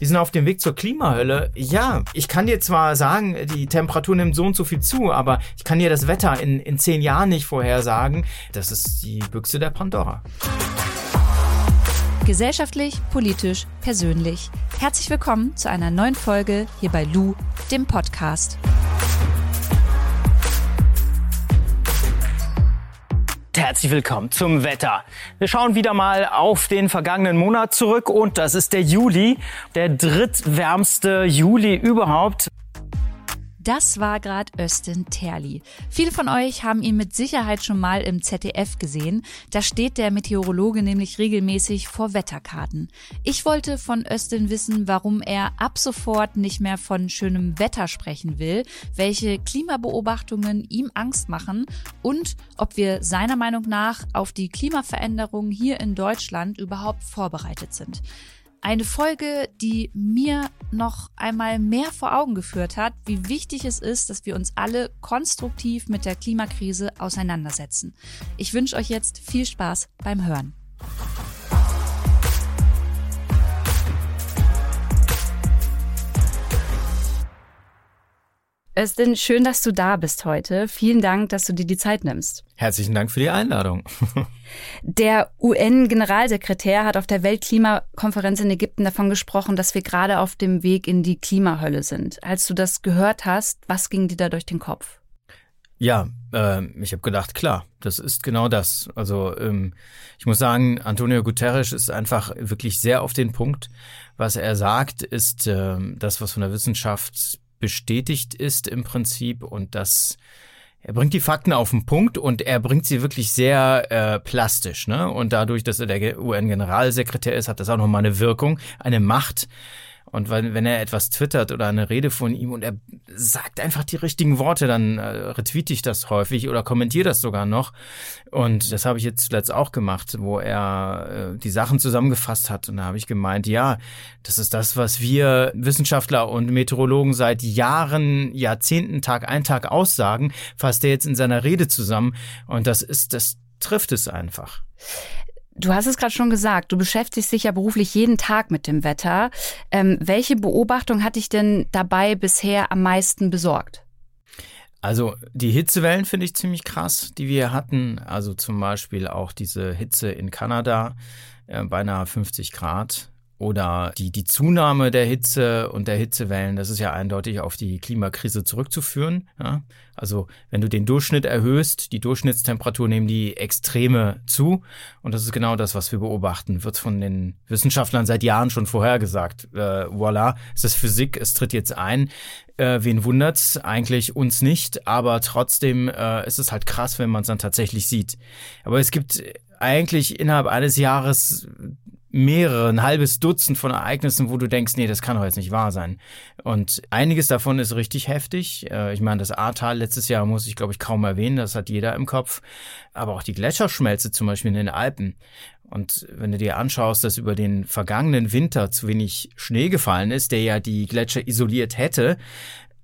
wir sind auf dem Weg zur Klimahölle. Ja, ich kann dir zwar sagen, die Temperatur nimmt so und so viel zu, aber ich kann dir das Wetter in, in zehn Jahren nicht vorhersagen. Das ist die Büchse der Pandora. Gesellschaftlich, politisch, persönlich. Herzlich willkommen zu einer neuen Folge hier bei Lou, dem Podcast. Herzlich willkommen zum Wetter. Wir schauen wieder mal auf den vergangenen Monat zurück und das ist der Juli, der drittwärmste Juli überhaupt. Das war gerade Östin Terli. Viele von euch haben ihn mit Sicherheit schon mal im ZDF gesehen. Da steht der Meteorologe nämlich regelmäßig vor Wetterkarten. Ich wollte von Östin wissen, warum er ab sofort nicht mehr von schönem Wetter sprechen will, welche Klimabeobachtungen ihm Angst machen und ob wir seiner Meinung nach auf die Klimaveränderung hier in Deutschland überhaupt vorbereitet sind. Eine Folge, die mir noch einmal mehr vor Augen geführt hat, wie wichtig es ist, dass wir uns alle konstruktiv mit der Klimakrise auseinandersetzen. Ich wünsche euch jetzt viel Spaß beim Hören. Östin, schön, dass du da bist heute. Vielen Dank, dass du dir die Zeit nimmst. Herzlichen Dank für die Einladung. Der UN-Generalsekretär hat auf der Weltklimakonferenz in Ägypten davon gesprochen, dass wir gerade auf dem Weg in die Klimahölle sind. Als du das gehört hast, was ging dir da durch den Kopf? Ja, äh, ich habe gedacht, klar, das ist genau das. Also ähm, ich muss sagen, Antonio Guterres ist einfach wirklich sehr auf den Punkt. Was er sagt, ist äh, das, was von der Wissenschaft bestätigt ist im Prinzip und das er bringt die Fakten auf den Punkt und er bringt sie wirklich sehr äh, plastisch. Ne? Und dadurch, dass er der UN-Generalsekretär ist, hat das auch nochmal eine Wirkung, eine Macht, und wenn, wenn er etwas twittert oder eine Rede von ihm und er sagt einfach die richtigen Worte, dann äh, retweete ich das häufig oder kommentiere das sogar noch. Und das habe ich jetzt zuletzt auch gemacht, wo er äh, die Sachen zusammengefasst hat. Und da habe ich gemeint, ja, das ist das, was wir Wissenschaftler und Meteorologen seit Jahren, Jahrzehnten, Tag ein, Tag aussagen, fasst er jetzt in seiner Rede zusammen. Und das ist, das trifft es einfach. Du hast es gerade schon gesagt, du beschäftigst dich ja beruflich jeden Tag mit dem Wetter. Ähm, welche Beobachtung hat dich denn dabei bisher am meisten besorgt? Also die Hitzewellen finde ich ziemlich krass, die wir hatten. Also zum Beispiel auch diese Hitze in Kanada, äh, beinahe 50 Grad. Oder die, die Zunahme der Hitze und der Hitzewellen, das ist ja eindeutig auf die Klimakrise zurückzuführen. Ja? Also wenn du den Durchschnitt erhöhst, die Durchschnittstemperatur nehmen die Extreme zu. Und das ist genau das, was wir beobachten. Wird von den Wissenschaftlern seit Jahren schon vorhergesagt. Äh, voilà, es ist Physik, es tritt jetzt ein. Äh, wen wundert's? Eigentlich uns nicht, aber trotzdem äh, ist es halt krass, wenn man es dann tatsächlich sieht. Aber es gibt eigentlich innerhalb eines Jahres mehrere, ein halbes Dutzend von Ereignissen, wo du denkst, nee, das kann doch jetzt nicht wahr sein. Und einiges davon ist richtig heftig. Äh, ich meine, das Ahrtal letztes Jahr muss ich, glaube ich, kaum erwähnen, das hat jeder im Kopf. Aber auch die Gletscherschmelze zum Beispiel in den Alpen. Und wenn du dir anschaust, dass über den vergangenen Winter zu wenig Schnee gefallen ist, der ja die Gletscher isoliert hätte,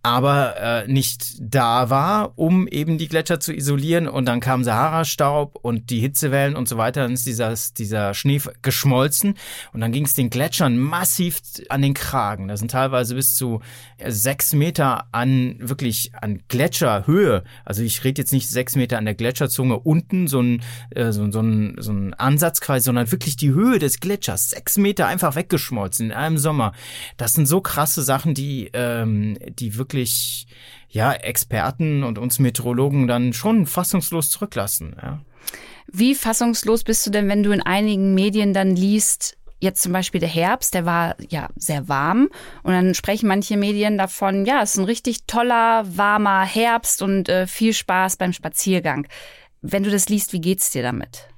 aber äh, nicht da war, um eben die Gletscher zu isolieren. Und dann kam Sahara-Staub und die Hitzewellen und so weiter. Dann ist dieser, dieser Schnee geschmolzen und dann ging es den Gletschern massiv an den Kragen. Da sind teilweise bis zu sechs Meter an wirklich an Gletscherhöhe. Also ich rede jetzt nicht sechs Meter an der Gletscherzunge unten, so ein, äh, so, so, ein, so ein Ansatz quasi, sondern wirklich die Höhe des Gletschers. Sechs Meter einfach weggeschmolzen in einem Sommer. Das sind so krasse Sachen, die, ähm, die wirklich wirklich ja Experten und uns Meteorologen dann schon fassungslos zurücklassen. Ja. Wie fassungslos bist du denn, wenn du in einigen Medien dann liest, jetzt zum Beispiel der Herbst, der war ja sehr warm und dann sprechen manche Medien davon, ja, es ist ein richtig toller, warmer Herbst und äh, viel Spaß beim Spaziergang. Wenn du das liest, wie geht's dir damit?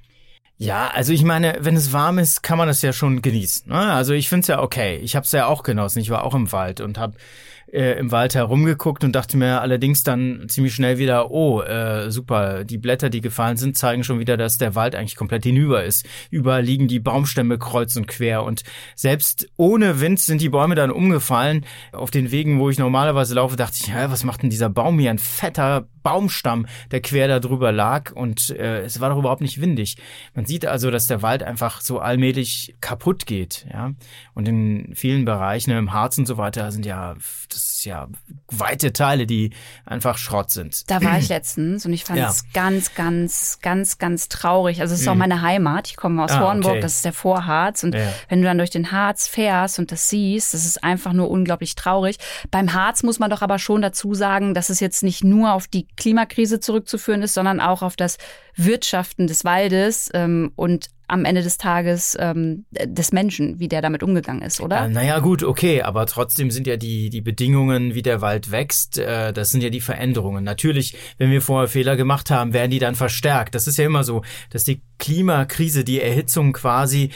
Ja, also ich meine, wenn es warm ist, kann man das ja schon genießen. Ne? Also ich finde es ja okay. Ich habe es ja auch genossen. Ich war auch im Wald und habe äh, im Wald herumgeguckt und dachte mir allerdings dann ziemlich schnell wieder, oh, äh, super, die Blätter, die gefallen sind, zeigen schon wieder, dass der Wald eigentlich komplett hinüber ist. Überall liegen die Baumstämme kreuz und quer und selbst ohne Wind sind die Bäume dann umgefallen. Auf den Wegen, wo ich normalerweise laufe, dachte ich, ja, was macht denn dieser Baum hier? Ein fetter Baumstamm, der quer da drüber lag und äh, es war doch überhaupt nicht windig. Man sieht also, dass der Wald einfach so allmählich kaputt geht, ja. Und in vielen Bereichen im Harz und so weiter sind ja, das ja weite Teile, die einfach Schrott sind. Da war ich letztens und ich fand ja. es ganz, ganz, ganz, ganz traurig. Also es ist mhm. auch meine Heimat. Ich komme aus ah, Hornburg, okay. das ist der Vorharz. Und ja. wenn du dann durch den Harz fährst und das siehst, das ist einfach nur unglaublich traurig. Beim Harz muss man doch aber schon dazu sagen, dass es jetzt nicht nur auf die Klimakrise zurückzuführen ist, sondern auch auf das Wirtschaften des Waldes ähm, und am Ende des Tages ähm, des Menschen, wie der damit umgegangen ist, oder? Äh, naja, gut, okay, aber trotzdem sind ja die, die Bedingungen, wie der Wald wächst, äh, das sind ja die Veränderungen. Natürlich, wenn wir vorher Fehler gemacht haben, werden die dann verstärkt. Das ist ja immer so, dass die Klimakrise, die Erhitzung quasi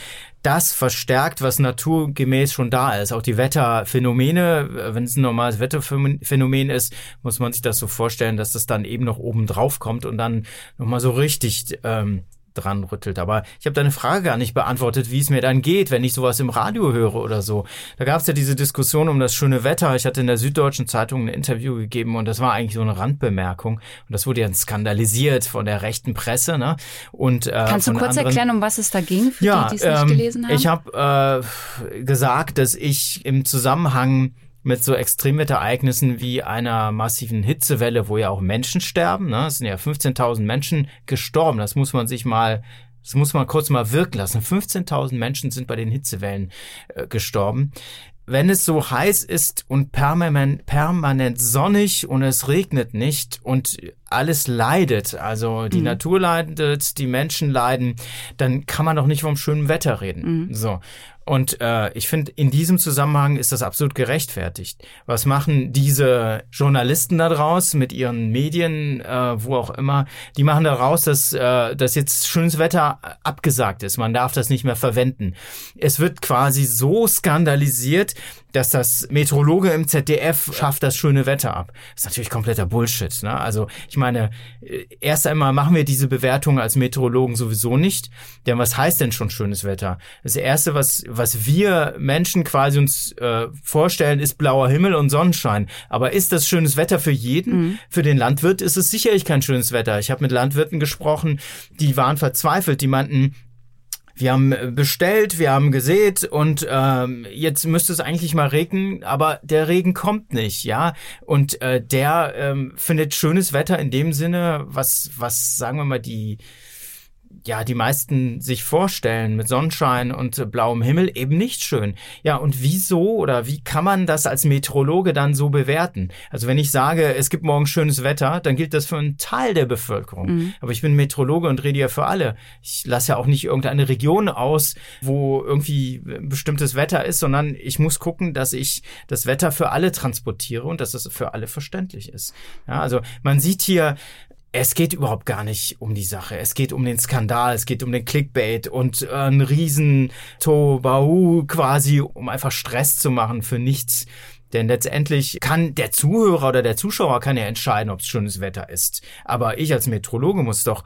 das verstärkt, was naturgemäß schon da ist. Auch die Wetterphänomene, wenn es ein normales Wetterphänomen ist, muss man sich das so vorstellen, dass das dann eben noch oben drauf kommt und dann nochmal so richtig ähm, dran rüttelt. Aber ich habe deine Frage gar nicht beantwortet, wie es mir dann geht, wenn ich sowas im Radio höre oder so. Da gab es ja diese Diskussion um das schöne Wetter. Ich hatte in der Süddeutschen Zeitung ein Interview gegeben und das war eigentlich so eine Randbemerkung. Und das wurde ja skandalisiert von der rechten Presse. Ne? Und, äh, Kannst du kurz anderen... erklären, um was es da ging, für ja, die, die es nicht ähm, gelesen haben? Ich habe äh, gesagt, dass ich im Zusammenhang mit so Extremwetterereignissen wie einer massiven Hitzewelle, wo ja auch Menschen sterben. Ne? Es sind ja 15.000 Menschen gestorben. Das muss man sich mal das muss man kurz mal wirken lassen. 15.000 Menschen sind bei den Hitzewellen äh, gestorben. Wenn es so heiß ist und permanent, permanent sonnig und es regnet nicht und alles leidet, also die mhm. Natur leidet, die Menschen leiden, dann kann man doch nicht vom schönen Wetter reden. Mhm. So. Und äh, ich finde, in diesem Zusammenhang ist das absolut gerechtfertigt. Was machen diese Journalisten da draus mit ihren Medien, äh, wo auch immer? Die machen daraus, dass, äh, dass jetzt schönes Wetter abgesagt ist. Man darf das nicht mehr verwenden. Es wird quasi so skandalisiert, dass das Meteorologe im ZDF schafft das schöne Wetter ab. Das ist natürlich kompletter Bullshit. Ne? Also ich meine, äh, erst einmal machen wir diese Bewertung als Meteorologen sowieso nicht. Denn was heißt denn schon schönes Wetter? Das Erste, was, was wir Menschen quasi uns äh, vorstellen, ist blauer Himmel und Sonnenschein. Aber ist das schönes Wetter für jeden? Mhm. Für den Landwirt ist es sicherlich kein schönes Wetter. Ich habe mit Landwirten gesprochen, die waren verzweifelt, die meinten, wir haben äh, bestellt, wir haben gesät und ähm, jetzt müsste es eigentlich mal regnen, aber der Regen kommt nicht, ja. Und äh, der ähm, findet schönes Wetter in dem Sinne, was, was sagen wir mal die ja, die meisten sich vorstellen mit Sonnenschein und blauem Himmel eben nicht schön. Ja, und wieso oder wie kann man das als Meteorologe dann so bewerten? Also wenn ich sage, es gibt morgen schönes Wetter, dann gilt das für einen Teil der Bevölkerung. Mhm. Aber ich bin Meteorologe und rede ja für alle. Ich lasse ja auch nicht irgendeine Region aus, wo irgendwie bestimmtes Wetter ist, sondern ich muss gucken, dass ich das Wetter für alle transportiere und dass es für alle verständlich ist. Ja, also man sieht hier es geht überhaupt gar nicht um die Sache. Es geht um den Skandal, es geht um den Clickbait und äh, ein riesen Tobahu quasi, um einfach Stress zu machen für nichts. Denn letztendlich kann der Zuhörer oder der Zuschauer kann ja entscheiden, ob es schönes Wetter ist. Aber ich als Metrologe muss doch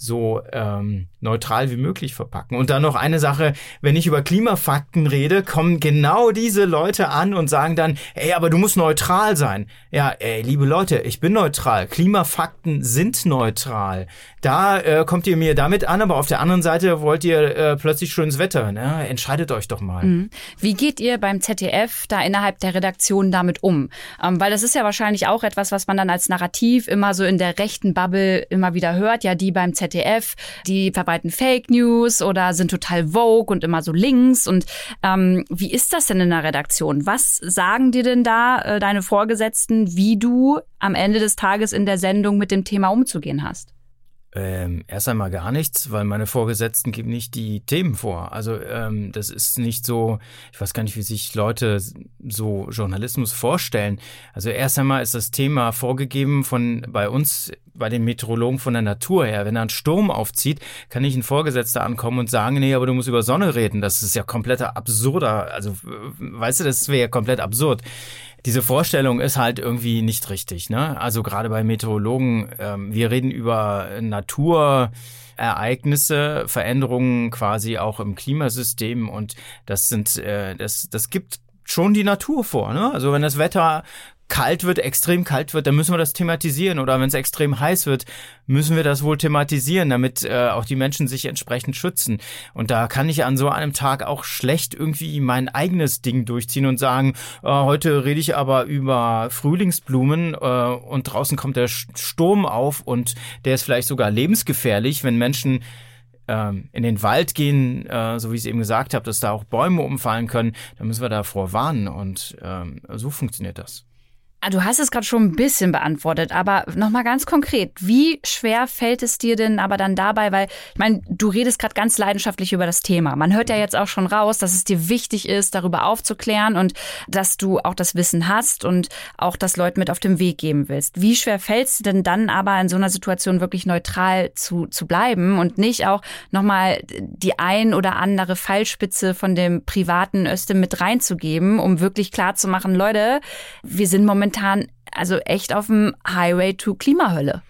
so ähm, neutral wie möglich verpacken. Und dann noch eine Sache, wenn ich über Klimafakten rede, kommen genau diese Leute an und sagen dann, ey, aber du musst neutral sein. Ja, ey, liebe Leute, ich bin neutral. Klimafakten sind neutral. Da äh, kommt ihr mir damit an, aber auf der anderen Seite wollt ihr äh, plötzlich schönes Wetter. Ne? Entscheidet euch doch mal. Mhm. Wie geht ihr beim ZDF da innerhalb der Redaktion damit um? Ähm, weil das ist ja wahrscheinlich auch etwas, was man dann als Narrativ immer so in der rechten Bubble immer wieder hört. Ja, die beim ZDF ZDF, die verbreiten Fake News oder sind total vogue und immer so links. Und ähm, wie ist das denn in der Redaktion? Was sagen dir denn da äh, deine Vorgesetzten, wie du am Ende des Tages in der Sendung mit dem Thema umzugehen hast? Ähm, erst einmal gar nichts, weil meine Vorgesetzten geben nicht die Themen vor. Also ähm, das ist nicht so, ich weiß gar nicht, wie sich Leute so Journalismus vorstellen. Also erst einmal ist das Thema vorgegeben von bei uns bei den Meteorologen von der Natur her. Wenn da ein Sturm aufzieht, kann nicht ein Vorgesetzter ankommen und sagen, nee, aber du musst über Sonne reden. Das ist ja kompletter absurder. Also, weißt du, das wäre ja komplett absurd. Diese Vorstellung ist halt irgendwie nicht richtig. Ne? Also gerade bei Meteorologen, ähm, wir reden über Natur. Ereignisse, Veränderungen quasi auch im Klimasystem und das sind, äh, das, das gibt schon die Natur vor. Ne? Also wenn das Wetter kalt wird, extrem kalt wird, dann müssen wir das thematisieren. Oder wenn es extrem heiß wird, müssen wir das wohl thematisieren, damit äh, auch die Menschen sich entsprechend schützen. Und da kann ich an so einem Tag auch schlecht irgendwie mein eigenes Ding durchziehen und sagen, äh, heute rede ich aber über Frühlingsblumen äh, und draußen kommt der Sturm auf und der ist vielleicht sogar lebensgefährlich, wenn Menschen ähm, in den Wald gehen, äh, so wie ich es eben gesagt habe, dass da auch Bäume umfallen können, dann müssen wir davor warnen und ähm, so funktioniert das. Ah, du hast es gerade schon ein bisschen beantwortet, aber nochmal ganz konkret, wie schwer fällt es dir denn aber dann dabei, weil ich meine, du redest gerade ganz leidenschaftlich über das Thema. Man hört ja jetzt auch schon raus, dass es dir wichtig ist, darüber aufzuklären und dass du auch das Wissen hast und auch das Leuten mit auf den Weg geben willst. Wie schwer fällt es denn dann aber in so einer Situation wirklich neutral zu, zu bleiben und nicht auch nochmal die ein oder andere Fallspitze von dem privaten Östem mit reinzugeben, um wirklich klar zu machen, Leute, wir sind momentan momentan also echt auf dem Highway to Klimahölle.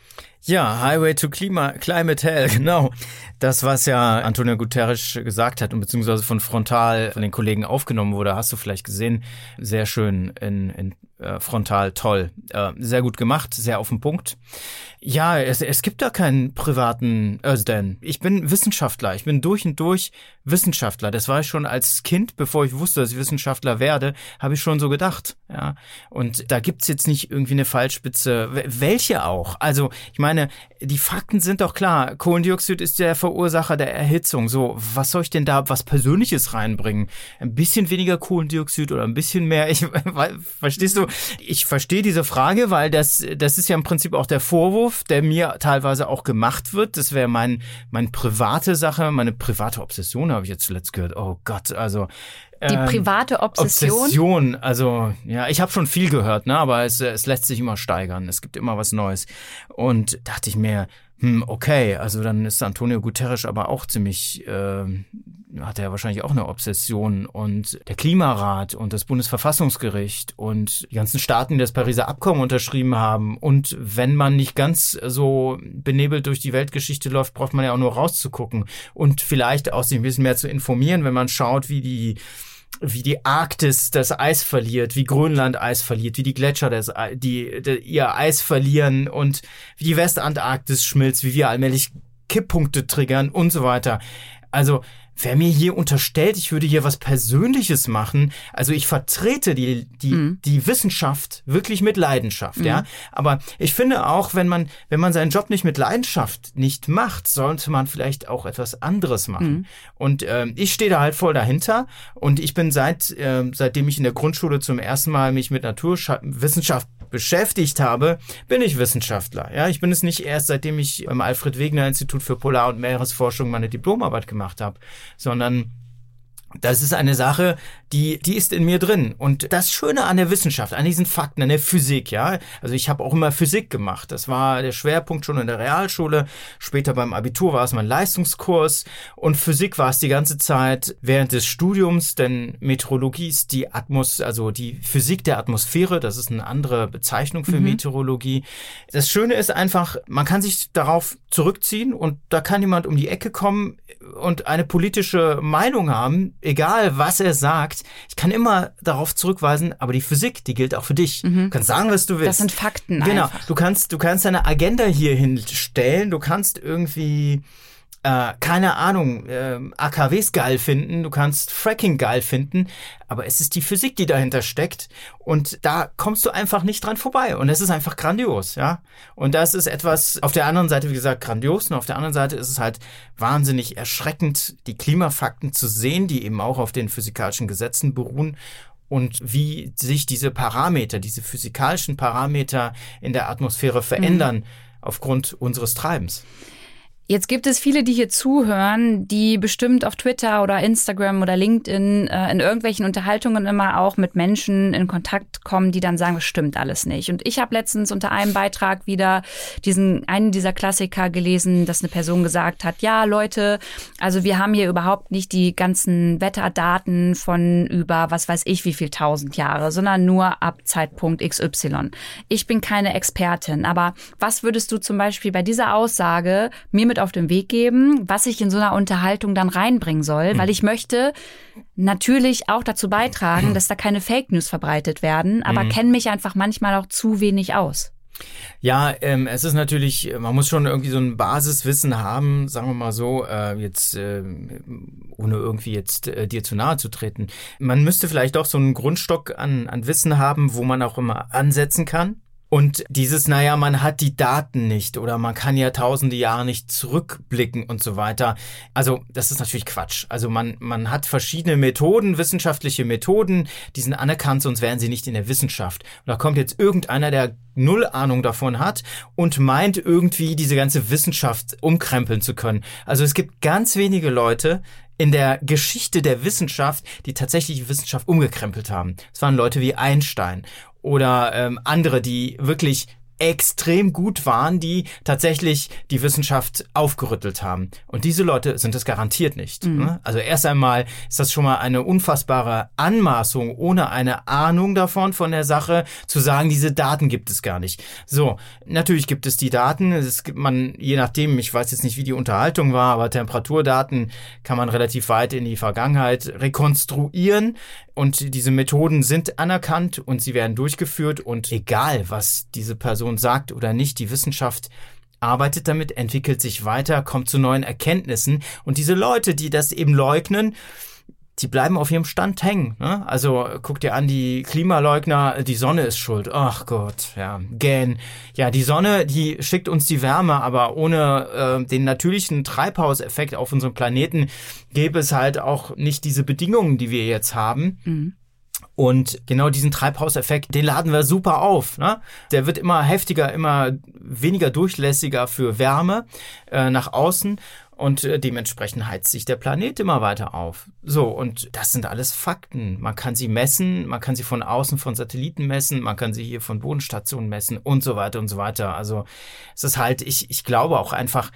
Ja, Highway to Klima, Climate Hell, genau. Das, was ja Antonio Guterres gesagt hat und beziehungsweise von Frontal von den Kollegen aufgenommen wurde, hast du vielleicht gesehen. Sehr schön in, in äh, Frontal, toll. Äh, sehr gut gemacht, sehr auf den Punkt. Ja, es, es gibt da keinen privaten Özden. Ich bin Wissenschaftler. Ich bin durch und durch Wissenschaftler. Das war ich schon als Kind, bevor ich wusste, dass ich Wissenschaftler werde, habe ich schon so gedacht. Ja, und da gibt's jetzt nicht irgendwie eine Fallspitze. Welche auch? Also, ich meine, die Fakten sind doch klar. Kohlendioxid ist der Verursacher der Erhitzung. So, was soll ich denn da was Persönliches reinbringen? Ein bisschen weniger Kohlendioxid oder ein bisschen mehr? Ich, verstehst du? Ich verstehe diese Frage, weil das, das ist ja im Prinzip auch der Vorwurf Vorwurf, der mir teilweise auch gemacht wird. Das wäre mein, meine private Sache, meine private Obsession, habe ich jetzt zuletzt gehört. Oh Gott, also die ähm, private Obsession? Obsession, also ja, ich habe schon viel gehört, ne, aber es, es lässt sich immer steigern. Es gibt immer was Neues. Und dachte ich mir, hm, okay, also dann ist Antonio Guterres aber auch ziemlich, äh, hat er wahrscheinlich auch eine Obsession und der Klimarat und das Bundesverfassungsgericht und die ganzen Staaten, die das Pariser Abkommen unterschrieben haben und wenn man nicht ganz so benebelt durch die Weltgeschichte läuft, braucht man ja auch nur rauszugucken und vielleicht auch sich ein bisschen mehr zu informieren, wenn man schaut, wie die wie die Arktis das Eis verliert, wie Grönland Eis verliert, wie die Gletscher das, die, die, ihr Eis verlieren und wie die Westantarktis schmilzt, wie wir allmählich Kipppunkte triggern und so weiter. Also wer mir hier unterstellt, ich würde hier was Persönliches machen, also ich vertrete die, die, mhm. die Wissenschaft wirklich mit Leidenschaft, mhm. ja. Aber ich finde auch, wenn man, wenn man seinen Job nicht mit Leidenschaft nicht macht, sollte man vielleicht auch etwas anderes machen. Mhm. Und äh, ich stehe da halt voll dahinter und ich bin seit, äh, seitdem ich in der Grundschule zum ersten Mal mich mit Naturwissenschaft beschäftigt habe, bin ich Wissenschaftler. Ja, ich bin es nicht erst, seitdem ich beim Alfred Wegener Institut für Polar- und Meeresforschung meine Diplomarbeit gemacht habe, sondern das ist eine Sache, die, die ist in mir drin. Und das Schöne an der Wissenschaft, an diesen Fakten, an der Physik, ja. Also ich habe auch immer Physik gemacht. Das war der Schwerpunkt schon in der Realschule. Später beim Abitur war es mein Leistungskurs. Und Physik war es die ganze Zeit während des Studiums, denn Meteorologie ist die Atmos, also die Physik der Atmosphäre. Das ist eine andere Bezeichnung für mhm. Meteorologie. Das Schöne ist einfach, man kann sich darauf zurückziehen und da kann jemand um die Ecke kommen und eine politische Meinung haben, egal was er sagt, ich kann immer darauf zurückweisen, aber die Physik, die gilt auch für dich. Mhm. Du kannst sagen, was du willst. Das sind Fakten. Genau. Einfach. Du kannst, du kannst deine Agenda hier hinstellen, du kannst irgendwie äh, keine Ahnung, äh, AKWs geil finden, du kannst Fracking geil finden, aber es ist die Physik, die dahinter steckt und da kommst du einfach nicht dran vorbei und es ist einfach grandios, ja. Und das ist etwas auf der anderen Seite, wie gesagt, grandios und auf der anderen Seite ist es halt wahnsinnig erschreckend, die Klimafakten zu sehen, die eben auch auf den physikalischen Gesetzen beruhen und wie sich diese Parameter, diese physikalischen Parameter in der Atmosphäre verändern mhm. aufgrund unseres Treibens. Jetzt gibt es viele, die hier zuhören, die bestimmt auf Twitter oder Instagram oder LinkedIn äh, in irgendwelchen Unterhaltungen immer auch mit Menschen in Kontakt kommen, die dann sagen, das stimmt alles nicht. Und ich habe letztens unter einem Beitrag wieder diesen einen dieser Klassiker gelesen, dass eine Person gesagt hat, ja Leute, also wir haben hier überhaupt nicht die ganzen Wetterdaten von über was weiß ich wie viel tausend Jahre, sondern nur ab Zeitpunkt XY. Ich bin keine Expertin, aber was würdest du zum Beispiel bei dieser Aussage mir mit auf den Weg geben, was ich in so einer Unterhaltung dann reinbringen soll, weil ich möchte natürlich auch dazu beitragen, dass da keine Fake News verbreitet werden, aber mhm. kenne mich einfach manchmal auch zu wenig aus. Ja, ähm, es ist natürlich, man muss schon irgendwie so ein Basiswissen haben, sagen wir mal so, äh, jetzt äh, ohne irgendwie jetzt äh, dir zu nahe zu treten. Man müsste vielleicht doch so einen Grundstock an, an Wissen haben, wo man auch immer ansetzen kann. Und dieses, naja, man hat die Daten nicht oder man kann ja tausende Jahre nicht zurückblicken und so weiter. Also, das ist natürlich Quatsch. Also, man, man hat verschiedene Methoden, wissenschaftliche Methoden, die sind anerkannt, sonst wären sie nicht in der Wissenschaft. Und da kommt jetzt irgendeiner, der null Ahnung davon hat und meint irgendwie diese ganze Wissenschaft umkrempeln zu können. Also, es gibt ganz wenige Leute, in der Geschichte der Wissenschaft, die tatsächlich Wissenschaft umgekrempelt haben. Es waren Leute wie Einstein oder ähm, andere, die wirklich extrem gut waren, die tatsächlich die Wissenschaft aufgerüttelt haben. Und diese Leute sind es garantiert nicht. Mhm. Ne? Also erst einmal ist das schon mal eine unfassbare Anmaßung, ohne eine Ahnung davon von der Sache, zu sagen, diese Daten gibt es gar nicht. So, natürlich gibt es die Daten. Es gibt man, je nachdem, ich weiß jetzt nicht, wie die Unterhaltung war, aber Temperaturdaten kann man relativ weit in die Vergangenheit rekonstruieren. Und diese Methoden sind anerkannt und sie werden durchgeführt. Und egal, was diese Person sagt oder nicht, die Wissenschaft arbeitet damit, entwickelt sich weiter, kommt zu neuen Erkenntnissen. Und diese Leute, die das eben leugnen, die bleiben auf ihrem Stand hängen. Ne? Also guck dir an, die Klimaleugner, die Sonne ist schuld. Ach Gott, ja, gähn. Ja, die Sonne, die schickt uns die Wärme, aber ohne äh, den natürlichen Treibhauseffekt auf unserem Planeten gäbe es halt auch nicht diese Bedingungen, die wir jetzt haben. Mhm. Und genau diesen Treibhauseffekt, den laden wir super auf. Ne? Der wird immer heftiger, immer weniger durchlässiger für Wärme äh, nach außen und äh, dementsprechend heizt sich der Planet immer weiter auf. So, und das sind alles Fakten. Man kann sie messen, man kann sie von außen von Satelliten messen, man kann sie hier von Bodenstationen messen und so weiter und so weiter. Also es ist halt, ich, ich glaube auch einfach,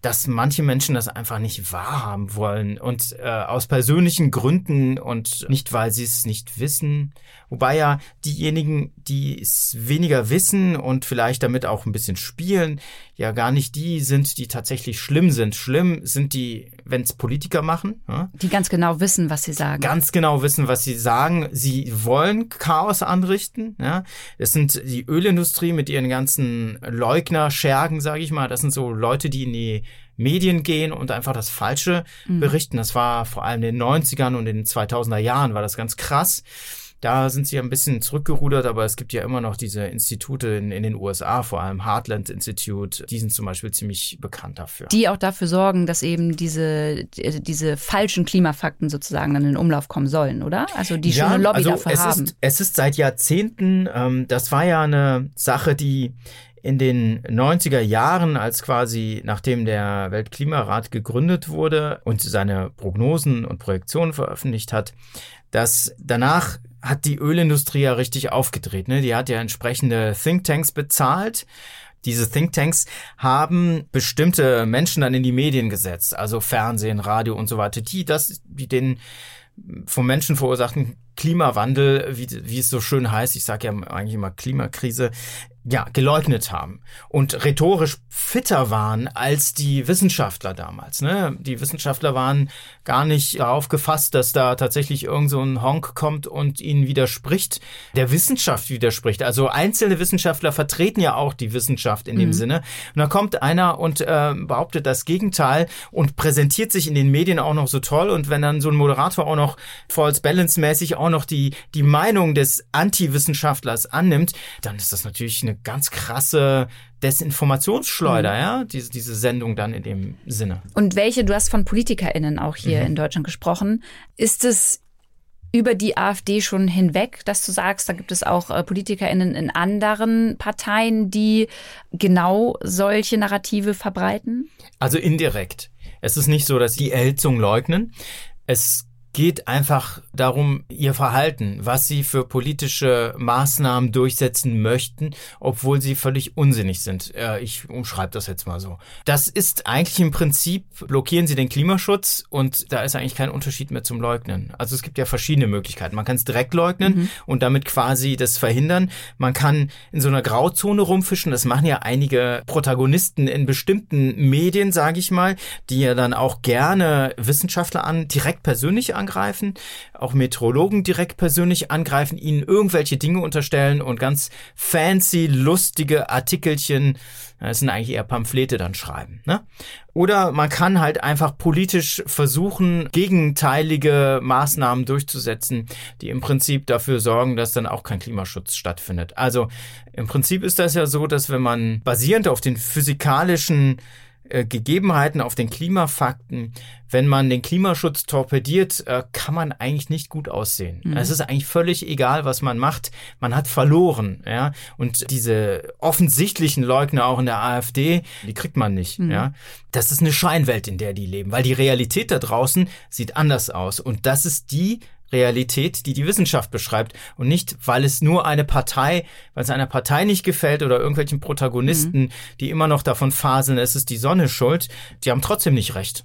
dass manche Menschen das einfach nicht wahrhaben wollen und äh, aus persönlichen Gründen und nicht, weil sie es nicht wissen. Wobei ja diejenigen, die es weniger wissen und vielleicht damit auch ein bisschen spielen, ja gar nicht die sind, die tatsächlich schlimm sind. Schlimm sind die, wenn es Politiker machen. Ja? Die ganz genau wissen, was sie sagen. Ganz genau wissen, was sie sagen. Sie wollen Chaos anrichten. Ja? Das sind die Ölindustrie mit ihren ganzen Leugner-Schergen, sage ich mal. Das sind so Leute, die in die Medien gehen und einfach das Falsche mhm. berichten. Das war vor allem in den 90ern und in den 2000er Jahren war das ganz krass. Da sind sie ein bisschen zurückgerudert, aber es gibt ja immer noch diese Institute in, in den USA, vor allem Heartland Institute, die sind zum Beispiel ziemlich bekannt dafür. Die auch dafür sorgen, dass eben diese, diese falschen Klimafakten sozusagen dann in den Umlauf kommen sollen, oder? Also die ja, schon eine Lobby also dafür es haben. Ist, es ist seit Jahrzehnten, ähm, das war ja eine Sache, die in den 90er Jahren, als quasi nachdem der Weltklimarat gegründet wurde und seine Prognosen und Projektionen veröffentlicht hat, dass danach hat die Ölindustrie ja richtig aufgedreht. Ne? Die hat ja entsprechende Thinktanks bezahlt. Diese Thinktanks haben bestimmte Menschen dann in die Medien gesetzt, also Fernsehen, Radio und so weiter, die das, die den vom Menschen verursachten Klimawandel, wie, wie es so schön heißt, ich sage ja eigentlich immer Klimakrise, ja, geleugnet haben und rhetorisch fitter waren als die Wissenschaftler damals. Ne? Die Wissenschaftler waren gar nicht darauf gefasst, dass da tatsächlich irgend so ein Honk kommt und ihnen widerspricht, der Wissenschaft widerspricht. Also einzelne Wissenschaftler vertreten ja auch die Wissenschaft in mhm. dem Sinne. Und da kommt einer und äh, behauptet das Gegenteil und präsentiert sich in den Medien auch noch so toll. Und wenn dann so ein Moderator auch noch false balance mäßig auch noch die, die Meinung des Anti-Wissenschaftlers annimmt, dann ist das natürlich eine ganz krasse Desinformationsschleuder, mhm. ja, diese, diese Sendung dann in dem Sinne. Und welche, du hast von PolitikerInnen auch hier mhm. in Deutschland gesprochen, ist es über die AfD schon hinweg, dass du sagst, da gibt es auch äh, PolitikerInnen in anderen Parteien, die genau solche Narrative verbreiten? Also indirekt. Es ist nicht so, dass die Erhitzung leugnen. Es geht einfach darum, ihr Verhalten, was sie für politische Maßnahmen durchsetzen möchten, obwohl sie völlig unsinnig sind. Äh, ich umschreibe das jetzt mal so. Das ist eigentlich im Prinzip, blockieren sie den Klimaschutz und da ist eigentlich kein Unterschied mehr zum Leugnen. Also es gibt ja verschiedene Möglichkeiten. Man kann es direkt leugnen mhm. und damit quasi das verhindern. Man kann in so einer Grauzone rumfischen. Das machen ja einige Protagonisten in bestimmten Medien, sage ich mal, die ja dann auch gerne Wissenschaftler an, direkt persönlich an angreifen, auch Meteorologen direkt persönlich angreifen, ihnen irgendwelche Dinge unterstellen und ganz fancy, lustige Artikelchen, das sind eigentlich eher Pamphlete dann schreiben. Ne? Oder man kann halt einfach politisch versuchen, gegenteilige Maßnahmen durchzusetzen, die im Prinzip dafür sorgen, dass dann auch kein Klimaschutz stattfindet. Also im Prinzip ist das ja so, dass wenn man basierend auf den physikalischen äh, Gegebenheiten, auf den Klimafakten, wenn man den Klimaschutz torpediert, äh, kann man eigentlich nicht gut aussehen. Mhm. Es ist eigentlich völlig egal, was man macht. Man hat verloren, ja. Und diese offensichtlichen Leugner auch in der AfD, die kriegt man nicht, mhm. ja. Das ist eine Scheinwelt, in der die leben, weil die Realität da draußen sieht anders aus. Und das ist die Realität, die die Wissenschaft beschreibt und nicht, weil es nur eine Partei, weil es einer Partei nicht gefällt oder irgendwelchen Protagonisten, mhm. die immer noch davon faseln, es ist die Sonne schuld, die haben trotzdem nicht recht.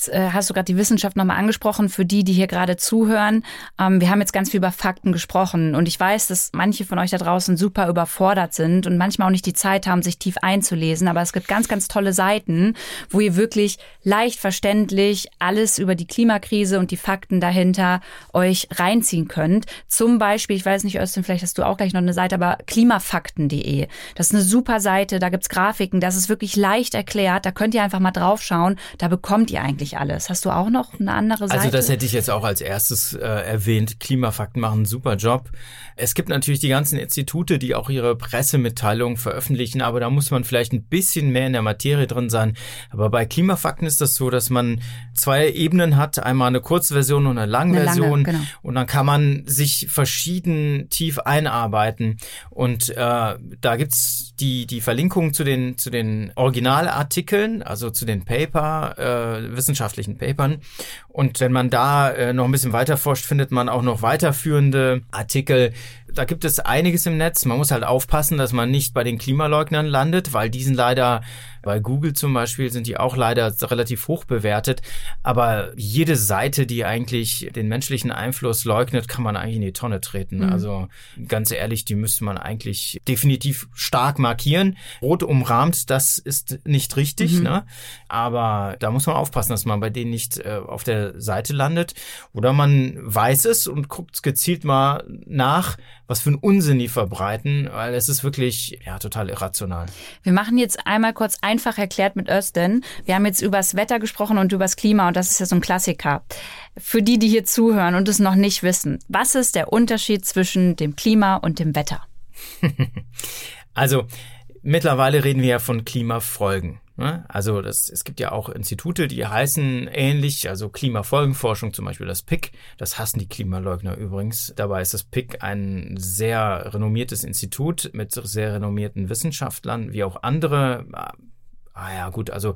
Jetzt äh, hast du gerade die Wissenschaft nochmal angesprochen, für die, die hier gerade zuhören. Ähm, wir haben jetzt ganz viel über Fakten gesprochen und ich weiß, dass manche von euch da draußen super überfordert sind und manchmal auch nicht die Zeit haben, sich tief einzulesen. Aber es gibt ganz, ganz tolle Seiten, wo ihr wirklich leicht verständlich alles über die Klimakrise und die Fakten dahinter euch reinziehen könnt. Zum Beispiel, ich weiß nicht, Östin, vielleicht hast du auch gleich noch eine Seite, aber klimafakten.de. Das ist eine super Seite, da gibt's Grafiken, das ist wirklich leicht erklärt. Da könnt ihr einfach mal draufschauen. Da bekommt ihr eigentlich eigentlich alles? Hast du auch noch eine andere Seite? Also das hätte ich jetzt auch als erstes äh, erwähnt. Klimafakten machen einen super Job. Es gibt natürlich die ganzen Institute, die auch ihre Pressemitteilungen veröffentlichen, aber da muss man vielleicht ein bisschen mehr in der Materie drin sein. Aber bei Klimafakten ist das so, dass man zwei Ebenen hat, einmal eine Kurzversion und eine Langversion. Eine lange, genau. Und dann kann man sich verschieden tief einarbeiten. Und äh, da gibt's die, die Verlinkung zu den, zu den Originalartikeln, also zu den Paper, äh, wissenschaftlichen Papern. Und wenn man da äh, noch ein bisschen weiter forscht, findet man auch noch weiterführende Artikel, da gibt es einiges im Netz. Man muss halt aufpassen, dass man nicht bei den Klimaleugnern landet, weil die sind leider, bei Google zum Beispiel sind die auch leider relativ hoch bewertet. Aber jede Seite, die eigentlich den menschlichen Einfluss leugnet, kann man eigentlich in die Tonne treten. Mhm. Also ganz ehrlich, die müsste man eigentlich definitiv stark markieren. Rot umrahmt, das ist nicht richtig, mhm. ne? Aber da muss man aufpassen, dass man bei denen nicht äh, auf der Seite landet. Oder man weiß es und guckt gezielt mal nach, was für einen Unsinn die verbreiten, weil es ist wirklich ja total irrational. Wir machen jetzt einmal kurz einfach erklärt mit Östen. Wir haben jetzt übers Wetter gesprochen und übers Klima und das ist ja so ein Klassiker. Für die, die hier zuhören und es noch nicht wissen, was ist der Unterschied zwischen dem Klima und dem Wetter? also mittlerweile reden wir ja von Klimafolgen. Ne? Also das, es gibt ja auch Institute, die heißen ähnlich, also Klimafolgenforschung, zum Beispiel das PIC. Das hassen die Klimaleugner übrigens. Dabei ist das PIC ein sehr renommiertes Institut mit sehr renommierten Wissenschaftlern, wie auch andere. Ah ja, gut, also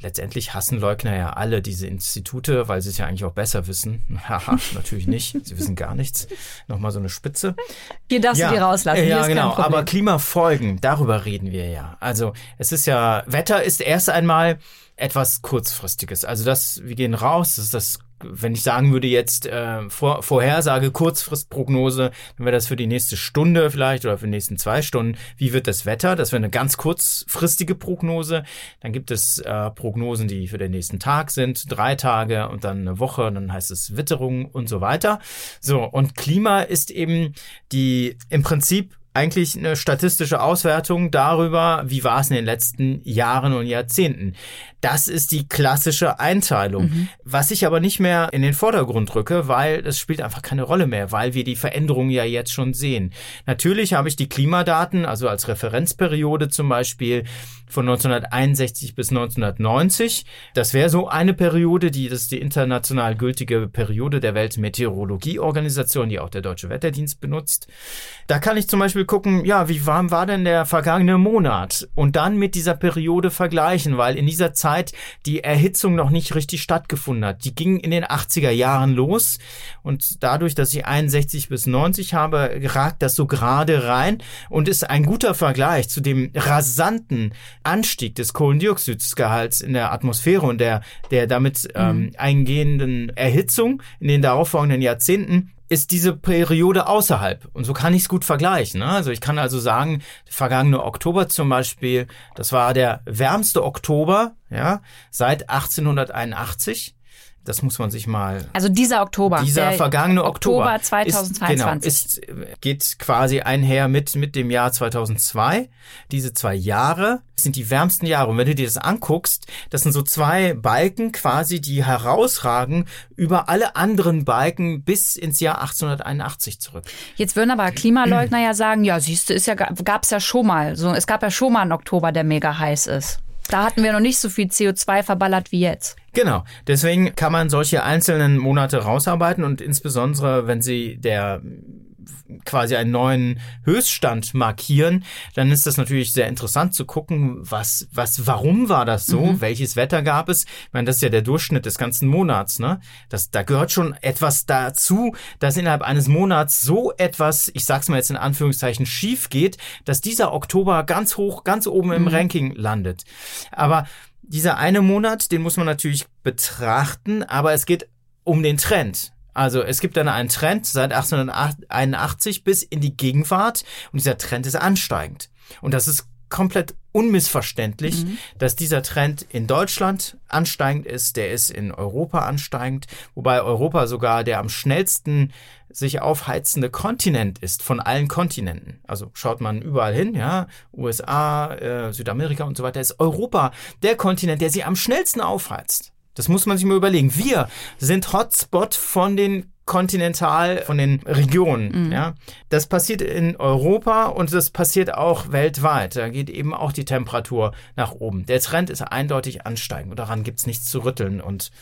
letztendlich hassen Leugner ja alle diese Institute, weil sie es ja eigentlich auch besser wissen. Haha, natürlich nicht. Sie wissen gar nichts. Nochmal so eine Spitze. Hier darfst ja, du die rauslassen. Ja, genau. Aber Klimafolgen, darüber reden wir ja. Also es ist ja, Wetter ist erst einmal etwas kurzfristiges. Also das, wir gehen raus, das ist das wenn ich sagen würde jetzt äh, Vor Vorhersage, Kurzfristprognose, dann wäre das für die nächste Stunde vielleicht oder für die nächsten zwei Stunden. Wie wird das Wetter? Das wäre eine ganz kurzfristige Prognose. Dann gibt es äh, Prognosen, die für den nächsten Tag sind, drei Tage und dann eine Woche, dann heißt es Witterung und so weiter. So, und Klima ist eben die im Prinzip eigentlich eine statistische Auswertung darüber, wie war es in den letzten Jahren und Jahrzehnten. Das ist die klassische Einteilung. Mhm. Was ich aber nicht mehr in den Vordergrund rücke, weil es spielt einfach keine Rolle mehr, weil wir die Veränderungen ja jetzt schon sehen. Natürlich habe ich die Klimadaten, also als Referenzperiode zum Beispiel von 1961 bis 1990. Das wäre so eine Periode, die das ist die international gültige Periode der Weltmeteorologieorganisation, die auch der Deutsche Wetterdienst benutzt. Da kann ich zum Beispiel gucken, ja, wie warm war denn der vergangene Monat? Und dann mit dieser Periode vergleichen, weil in dieser Zeit die Erhitzung noch nicht richtig stattgefunden hat. Die ging in den 80er Jahren los und dadurch, dass ich 61 bis 90 habe, ragt das so gerade rein und ist ein guter Vergleich zu dem rasanten Anstieg des Kohlendioxidgehalts in der Atmosphäre und der, der damit ähm, mhm. eingehenden Erhitzung in den darauffolgenden Jahrzehnten ist diese Periode außerhalb. Und so kann ich es gut vergleichen. Ne? Also ich kann also sagen, der vergangene Oktober zum Beispiel, das war der wärmste Oktober ja, seit 1881. Das muss man sich mal. Also dieser Oktober. Dieser vergangene Oktober. Oktober 2022. Ist, genau, ist, geht quasi einher mit, mit dem Jahr 2002. Diese zwei Jahre sind die wärmsten Jahre. Und wenn du dir das anguckst, das sind so zwei Balken quasi, die herausragen über alle anderen Balken bis ins Jahr 1881 zurück. Jetzt würden aber Klimaleugner ja sagen, ja, siehst du, ist ja, gab's ja schon mal. So, es gab ja schon mal einen Oktober, der mega heiß ist. Da hatten wir noch nicht so viel CO2 verballert wie jetzt. Genau. Deswegen kann man solche einzelnen Monate rausarbeiten und insbesondere, wenn sie der quasi einen neuen Höchststand markieren, dann ist das natürlich sehr interessant zu gucken, was, was, warum war das so? Mhm. Welches Wetter gab es? Ich meine, das ist ja der Durchschnitt des ganzen Monats, ne? Das, da gehört schon etwas dazu, dass innerhalb eines Monats so etwas, ich sag's mal jetzt in Anführungszeichen, schief geht, dass dieser Oktober ganz hoch, ganz oben im mhm. Ranking landet. Aber dieser eine Monat, den muss man natürlich betrachten, aber es geht um den Trend. Also es gibt dann einen Trend seit 1881 bis in die Gegenwart und dieser Trend ist ansteigend. Und das ist komplett unmissverständlich, mhm. dass dieser Trend in Deutschland ansteigend ist, der ist in Europa ansteigend, wobei Europa sogar der am schnellsten sich aufheizende Kontinent ist von allen Kontinenten. Also schaut man überall hin, ja, USA, äh, Südamerika und so weiter, ist Europa der Kontinent, der sich am schnellsten aufheizt. Das muss man sich mal überlegen. Wir sind Hotspot von den kontinental von den Regionen. Mhm. Ja, das passiert in Europa und das passiert auch weltweit. Da geht eben auch die Temperatur nach oben. Der Trend ist eindeutig ansteigend und daran gibt's nichts zu rütteln. Und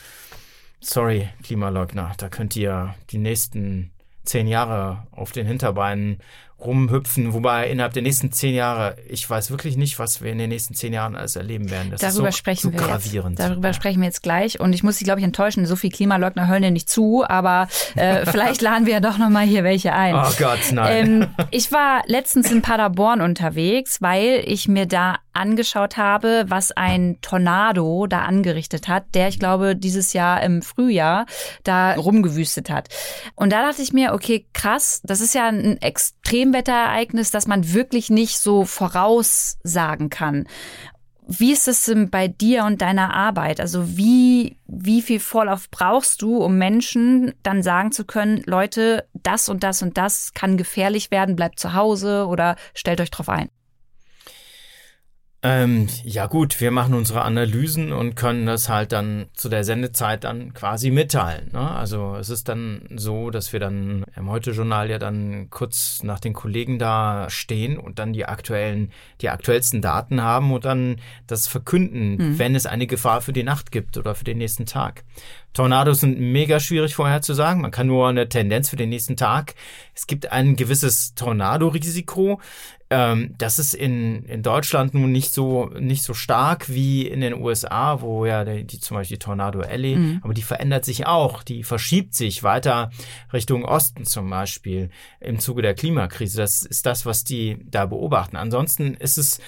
sorry, Klimaleugner, da könnt ihr die nächsten zehn Jahre auf den Hinterbeinen rumhüpfen, wobei innerhalb der nächsten zehn Jahre, ich weiß wirklich nicht, was wir in den nächsten zehn Jahren alles erleben werden. Das Darüber ist so, sprechen so wir gravierend. Jetzt. Darüber ja. sprechen wir jetzt gleich und ich muss Sie, glaube ich, enttäuschen, so viel Klimaleugner hören dir nicht zu, aber äh, vielleicht laden wir ja doch nochmal hier welche ein. Oh Gott, nein. Ähm, ich war letztens in Paderborn unterwegs, weil ich mir da angeschaut habe, was ein Tornado da angerichtet hat, der, ich glaube, dieses Jahr im Frühjahr da rumgewüstet hat. Und da dachte ich mir, okay, krass, das ist ja ein Extremwetterereignis, das man wirklich nicht so voraussagen kann. Wie ist es denn bei dir und deiner Arbeit? Also wie, wie viel Vorlauf brauchst du, um Menschen dann sagen zu können, Leute, das und das und das kann gefährlich werden, bleibt zu Hause oder stellt euch drauf ein? Ähm, ja gut, wir machen unsere Analysen und können das halt dann zu der Sendezeit dann quasi mitteilen. Ne? Also es ist dann so, dass wir dann im Heute-Journal ja dann kurz nach den Kollegen da stehen und dann die aktuellen, die aktuellsten Daten haben und dann das verkünden, mhm. wenn es eine Gefahr für die Nacht gibt oder für den nächsten Tag. Tornados sind mega schwierig vorherzusagen. Man kann nur eine Tendenz für den nächsten Tag. Es gibt ein gewisses Tornado-Risiko. Ähm, das ist in, in Deutschland nun nicht so, nicht so stark wie in den USA, wo ja die, die zum Beispiel die Tornado Alley, mhm. aber die verändert sich auch. Die verschiebt sich weiter Richtung Osten zum Beispiel im Zuge der Klimakrise. Das ist das, was die da beobachten. Ansonsten ist es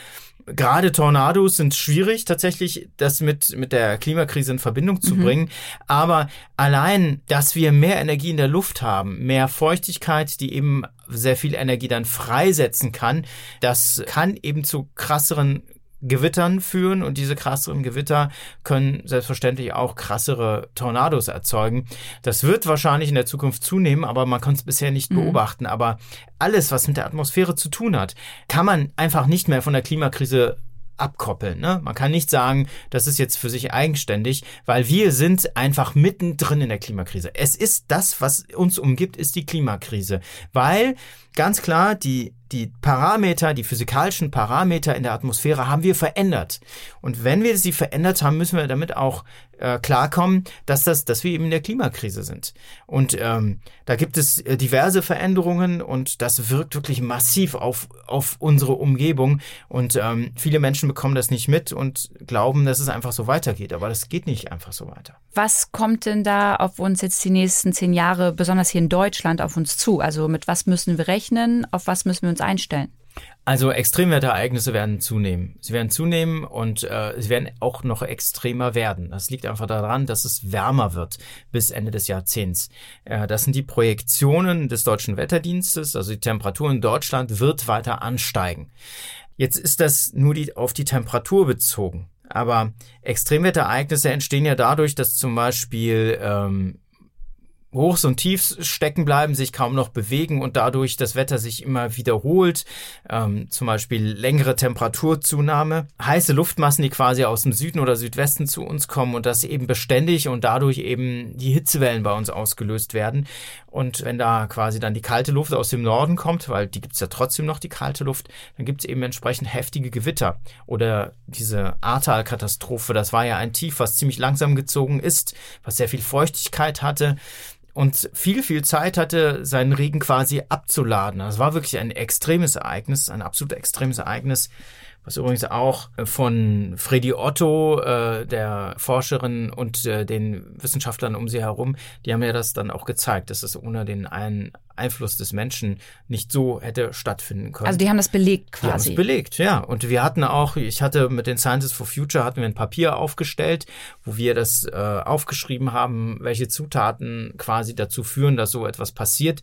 Gerade Tornados sind schwierig, tatsächlich das mit, mit der Klimakrise in Verbindung zu mhm. bringen. Aber allein, dass wir mehr Energie in der Luft haben, mehr Feuchtigkeit, die eben sehr viel Energie dann freisetzen kann, das kann eben zu krasseren Gewittern führen und diese krasseren Gewitter können selbstverständlich auch krassere Tornados erzeugen. Das wird wahrscheinlich in der Zukunft zunehmen, aber man konnte es bisher nicht mhm. beobachten. Aber alles, was mit der Atmosphäre zu tun hat, kann man einfach nicht mehr von der Klimakrise abkoppeln. Ne? Man kann nicht sagen, das ist jetzt für sich eigenständig, weil wir sind einfach mittendrin in der Klimakrise. Es ist das, was uns umgibt, ist die Klimakrise, weil ganz klar die die Parameter, die physikalischen Parameter in der Atmosphäre haben wir verändert. Und wenn wir sie verändert haben, müssen wir damit auch äh, klarkommen, dass das, dass wir eben in der Klimakrise sind. Und ähm, da gibt es äh, diverse Veränderungen und das wirkt wirklich massiv auf auf unsere Umgebung. Und ähm, viele Menschen bekommen das nicht mit und glauben, dass es einfach so weitergeht. Aber das geht nicht einfach so weiter. Was kommt denn da auf uns jetzt die nächsten zehn Jahre, besonders hier in Deutschland, auf uns zu? Also mit was müssen wir rechnen? Auf was müssen wir uns einstellen? Also Extremwetterereignisse werden zunehmen. Sie werden zunehmen und äh, sie werden auch noch extremer werden. Das liegt einfach daran, dass es wärmer wird bis Ende des Jahrzehnts. Äh, das sind die Projektionen des deutschen Wetterdienstes. Also die Temperatur in Deutschland wird weiter ansteigen. Jetzt ist das nur die, auf die Temperatur bezogen. Aber Extremwetterereignisse entstehen ja dadurch, dass zum Beispiel ähm, Hochs und Tiefs stecken bleiben, sich kaum noch bewegen und dadurch das Wetter sich immer wiederholt. Ähm, zum Beispiel längere Temperaturzunahme, heiße Luftmassen, die quasi aus dem Süden oder Südwesten zu uns kommen und das eben beständig und dadurch eben die Hitzewellen bei uns ausgelöst werden. Und wenn da quasi dann die kalte Luft aus dem Norden kommt, weil die gibt's ja trotzdem noch, die kalte Luft, dann gibt's eben entsprechend heftige Gewitter. Oder diese Ahrtal-Katastrophe, das war ja ein Tief, was ziemlich langsam gezogen ist, was sehr viel Feuchtigkeit hatte und viel, viel Zeit hatte, seinen Regen quasi abzuladen. Das war wirklich ein extremes Ereignis, ein absolut extremes Ereignis, was übrigens auch von Freddy Otto, äh, der Forscherin und äh, den Wissenschaftlern um sie herum, die haben ja das dann auch gezeigt, dass es ohne den einen Einfluss des Menschen nicht so hätte stattfinden können. Also die haben das belegt quasi. Die haben es belegt, ja. Und wir hatten auch, ich hatte mit den Scientists for Future hatten wir ein Papier aufgestellt, wo wir das äh, aufgeschrieben haben, welche Zutaten quasi dazu führen, dass so etwas passiert.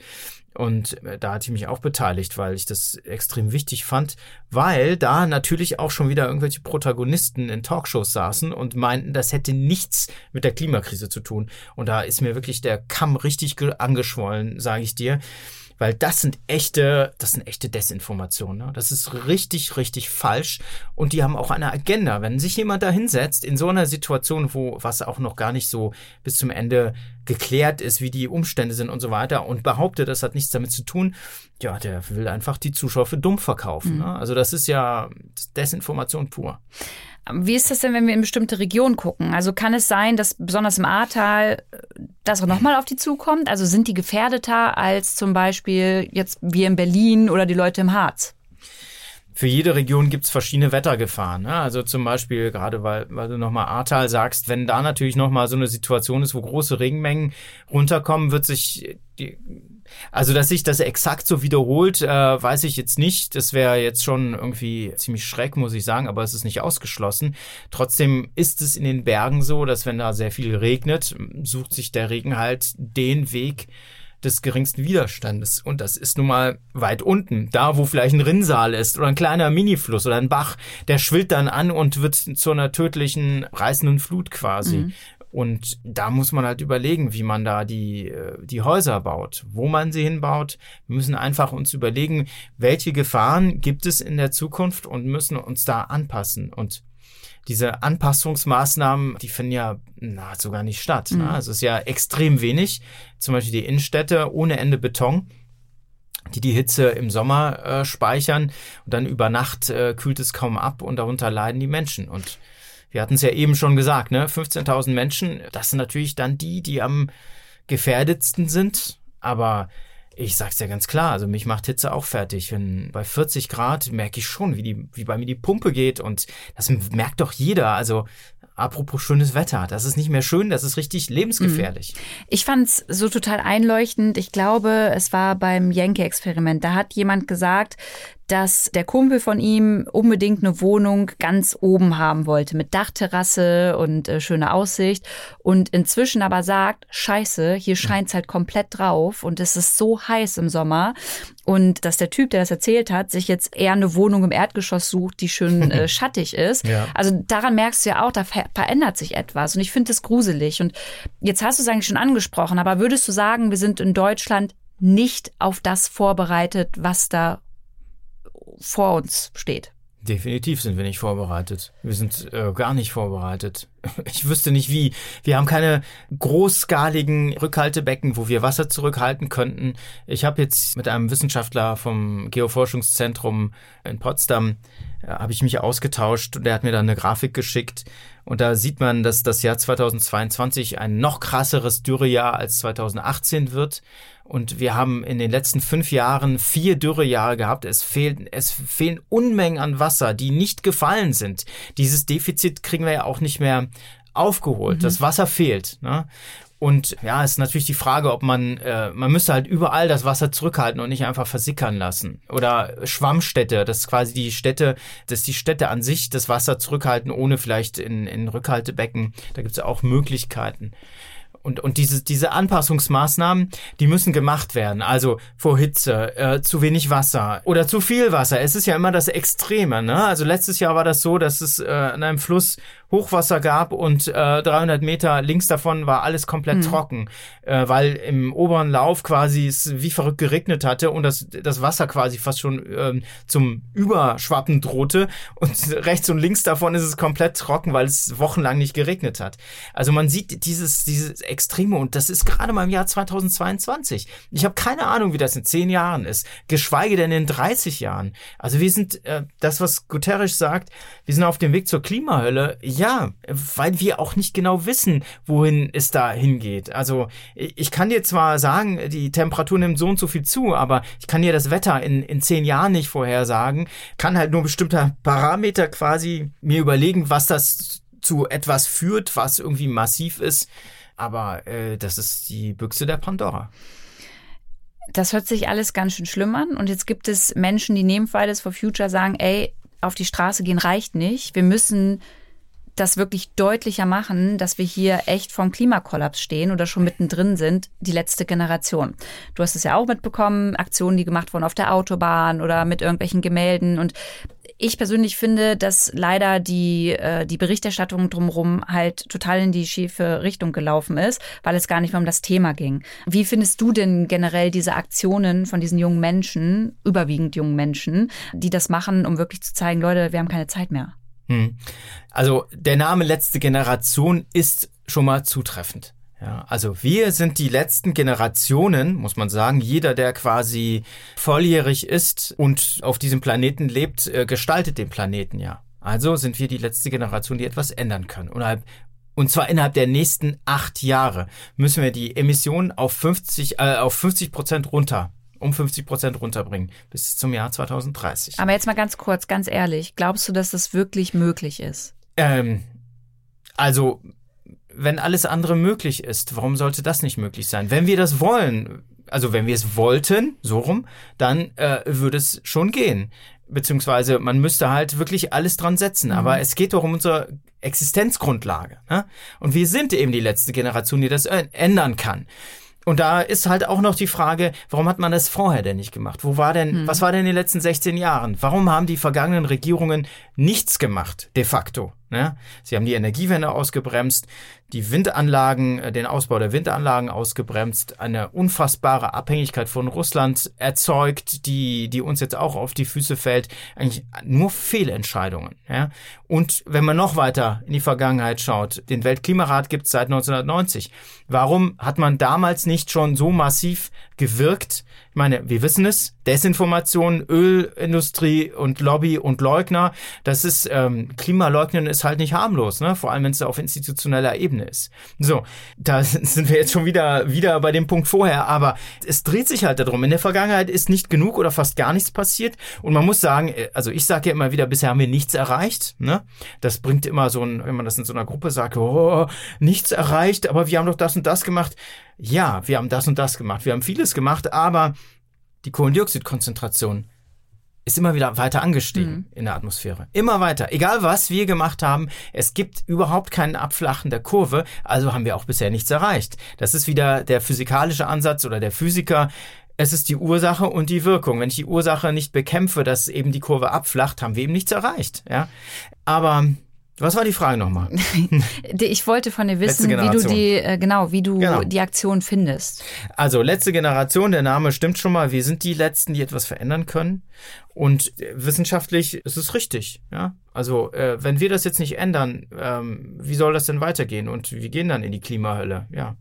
Und äh, da hatte ich mich auch beteiligt, weil ich das extrem wichtig fand, weil da natürlich auch schon wieder irgendwelche Protagonisten in Talkshows saßen und meinten, das hätte nichts mit der Klimakrise zu tun. Und da ist mir wirklich der Kamm richtig angeschwollen, sage ich dir weil das sind echte, das sind echte Desinformationen. Ne? Das ist richtig, richtig falsch und die haben auch eine Agenda. Wenn sich jemand da hinsetzt in so einer Situation, wo was auch noch gar nicht so bis zum Ende geklärt ist, wie die Umstände sind und so weiter und behauptet, das hat nichts damit zu tun, ja, der will einfach die Zuschauer für dumm verkaufen. Mhm. Ne? Also das ist ja Desinformation pur. Wie ist das denn, wenn wir in bestimmte Regionen gucken? Also kann es sein, dass besonders im Ahrtal äh, das nochmal auf die zukommt? Also sind die gefährdeter als zum Beispiel jetzt wir in Berlin oder die Leute im Harz? Für jede Region gibt's verschiedene Wettergefahren. Ne? Also zum Beispiel, gerade weil, weil du nochmal Ahrtal sagst, wenn da natürlich nochmal so eine Situation ist, wo große Regenmengen runterkommen, wird sich die, also, dass sich das exakt so wiederholt, äh, weiß ich jetzt nicht. Das wäre jetzt schon irgendwie ziemlich schreck, muss ich sagen, aber es ist nicht ausgeschlossen. Trotzdem ist es in den Bergen so, dass wenn da sehr viel regnet, sucht sich der Regen halt den Weg, des geringsten Widerstandes. Und das ist nun mal weit unten, da wo vielleicht ein Rinnsal ist oder ein kleiner Minifluss oder ein Bach, der schwillt dann an und wird zu einer tödlichen reißenden Flut quasi. Mhm. Und da muss man halt überlegen, wie man da die, äh, die Häuser baut, wo man sie hinbaut. Wir müssen einfach uns überlegen, welche Gefahren gibt es in der Zukunft und müssen uns da anpassen. Und diese Anpassungsmaßnahmen, die finden ja nahezu gar nicht statt. Ne? Mhm. Also es ist ja extrem wenig. Zum Beispiel die Innenstädte ohne Ende Beton die die Hitze im Sommer äh, speichern und dann über Nacht äh, kühlt es kaum ab und darunter leiden die Menschen. Und wir hatten es ja eben schon gesagt, ne, 15.000 Menschen, das sind natürlich dann die, die am gefährdetsten sind, aber ich sag's ja ganz klar, also mich macht Hitze auch fertig. Wenn bei 40 Grad merke ich schon, wie die, wie bei mir die Pumpe geht und das merkt doch jeder. Also Apropos schönes Wetter, das ist nicht mehr schön, das ist richtig lebensgefährlich. Mhm. Ich fand's so total einleuchtend. Ich glaube, es war beim Yankee-Experiment. Da hat jemand gesagt, dass der Kumpel von ihm unbedingt eine Wohnung ganz oben haben wollte mit Dachterrasse und äh, schöner Aussicht und inzwischen aber sagt, scheiße, hier scheint's halt komplett drauf und es ist so heiß im Sommer und dass der Typ, der das erzählt hat, sich jetzt eher eine Wohnung im Erdgeschoss sucht, die schön äh, schattig ist. Ja. Also daran merkst du ja auch, da verändert sich etwas und ich finde das gruselig. Und jetzt hast du es eigentlich schon angesprochen, aber würdest du sagen, wir sind in Deutschland nicht auf das vorbereitet, was da vor uns steht? Definitiv sind wir nicht vorbereitet. Wir sind äh, gar nicht vorbereitet. Ich wüsste nicht wie. Wir haben keine großskaligen Rückhaltebecken, wo wir Wasser zurückhalten könnten. Ich habe jetzt mit einem Wissenschaftler vom Geoforschungszentrum in Potsdam äh, habe ich mich ausgetauscht und der hat mir dann eine Grafik geschickt und da sieht man, dass das Jahr 2022 ein noch krasseres Dürrejahr als 2018 wird und wir haben in den letzten fünf Jahren vier Dürrejahre gehabt. Es fehlen, es fehlen Unmengen an Wasser, die nicht gefallen sind. Dieses Defizit kriegen wir ja auch nicht mehr aufgeholt. Mhm. Das Wasser fehlt. Ne? Und ja, ist natürlich die Frage, ob man, äh, man müsste halt überall das Wasser zurückhalten und nicht einfach versickern lassen. Oder Schwammstädte, das ist quasi die Städte, dass die Städte an sich das Wasser zurückhalten, ohne vielleicht in, in Rückhaltebecken. Da gibt es ja auch Möglichkeiten. Und, und diese, diese Anpassungsmaßnahmen, die müssen gemacht werden. Also vor Hitze, äh, zu wenig Wasser oder zu viel Wasser. Es ist ja immer das Extreme. Ne? Also letztes Jahr war das so, dass es äh, an einem Fluss Hochwasser gab und äh, 300 Meter links davon war alles komplett mhm. trocken, äh, weil im oberen Lauf quasi es wie verrückt geregnet hatte und das, das Wasser quasi fast schon ähm, zum Überschwappen drohte und rechts und links davon ist es komplett trocken, weil es wochenlang nicht geregnet hat. Also man sieht dieses, dieses Extreme und das ist gerade mal im Jahr 2022. Ich habe keine Ahnung, wie das in zehn Jahren ist, geschweige denn in 30 Jahren. Also wir sind, äh, das, was Guterres sagt, wir sind auf dem Weg zur Klimahölle ja, weil wir auch nicht genau wissen, wohin es da hingeht. Also ich kann dir zwar sagen, die Temperatur nimmt so und so viel zu, aber ich kann dir das Wetter in, in zehn Jahren nicht vorhersagen, kann halt nur bestimmte Parameter quasi mir überlegen, was das zu etwas führt, was irgendwie massiv ist. Aber äh, das ist die Büchse der Pandora. Das hört sich alles ganz schön schlimm an. Und jetzt gibt es Menschen, die neben Fridays for Future sagen, ey, auf die Straße gehen reicht nicht. Wir müssen das wirklich deutlicher machen, dass wir hier echt vom Klimakollaps stehen oder schon mittendrin sind, die letzte Generation. Du hast es ja auch mitbekommen, Aktionen, die gemacht wurden auf der Autobahn oder mit irgendwelchen Gemälden. Und ich persönlich finde, dass leider die, äh, die Berichterstattung drumherum halt total in die schiefe Richtung gelaufen ist, weil es gar nicht mehr um das Thema ging. Wie findest du denn generell diese Aktionen von diesen jungen Menschen, überwiegend jungen Menschen, die das machen, um wirklich zu zeigen, Leute, wir haben keine Zeit mehr? Hm. Also der Name letzte Generation ist schon mal zutreffend. Ja, also wir sind die letzten Generationen, muss man sagen. Jeder, der quasi volljährig ist und auf diesem Planeten lebt, äh, gestaltet den Planeten ja. Also sind wir die letzte Generation, die etwas ändern können. Und, zwar innerhalb der nächsten acht Jahre müssen wir die Emissionen auf 50, äh, auf 50 Prozent runter um 50 Prozent runterbringen bis zum Jahr 2030. Aber jetzt mal ganz kurz, ganz ehrlich, glaubst du, dass das wirklich möglich ist? Ähm, also, wenn alles andere möglich ist, warum sollte das nicht möglich sein? Wenn wir das wollen, also wenn wir es wollten, so rum, dann äh, würde es schon gehen. Beziehungsweise man müsste halt wirklich alles dran setzen. Mhm. Aber es geht doch um unsere Existenzgrundlage. Ne? Und wir sind eben die letzte Generation, die das äh, ändern kann. Und da ist halt auch noch die Frage, warum hat man das vorher denn nicht gemacht? Wo war denn, hm. was war denn in den letzten 16 Jahren? Warum haben die vergangenen Regierungen nichts gemacht, de facto? Ne? Sie haben die Energiewende ausgebremst, die Windanlagen, äh, den Ausbau der Windanlagen ausgebremst, eine unfassbare Abhängigkeit von Russland erzeugt, die, die uns jetzt auch auf die Füße fällt. Eigentlich nur Fehlentscheidungen. Ja? Und wenn man noch weiter in die Vergangenheit schaut, den Weltklimarat gibt es seit 1990. Warum hat man damals nicht schon so massiv gewirkt? Ich meine, wir wissen es, Desinformation, Ölindustrie und Lobby und Leugner, das ist, ähm, Klimaleugnen ist halt nicht harmlos, ne? vor allem wenn es auf institutioneller Ebene ist. So, da sind wir jetzt schon wieder, wieder bei dem Punkt vorher, aber es dreht sich halt darum. In der Vergangenheit ist nicht genug oder fast gar nichts passiert und man muss sagen, äh, also ich sage ja immer wieder, bisher haben wir nichts erreicht. Ne? Das bringt immer so ein, wenn man das in so einer Gruppe sagt, oh, nichts erreicht, aber wir haben doch das und das gemacht. Ja, wir haben das und das gemacht, wir haben vieles gemacht, aber die Kohlendioxidkonzentration ist immer wieder weiter angestiegen mhm. in der Atmosphäre. Immer weiter. Egal was wir gemacht haben, es gibt überhaupt keinen Abflachen der Kurve, also haben wir auch bisher nichts erreicht. Das ist wieder der physikalische Ansatz oder der Physiker. es ist die Ursache und die Wirkung. Wenn ich die Ursache nicht bekämpfe, dass eben die Kurve abflacht, haben wir eben nichts erreicht. Ja? Aber was war die Frage nochmal? ich wollte von dir wissen, wie du die, äh, genau, wie du genau. die Aktion findest. Also letzte Generation, der Name stimmt schon mal. Wir sind die Letzten, die etwas verändern können. Und äh, wissenschaftlich ist es richtig. Ja, also äh, wenn wir das jetzt nicht ändern, ähm, wie soll das denn weitergehen? Und wir gehen dann in die Klimahölle. Ja,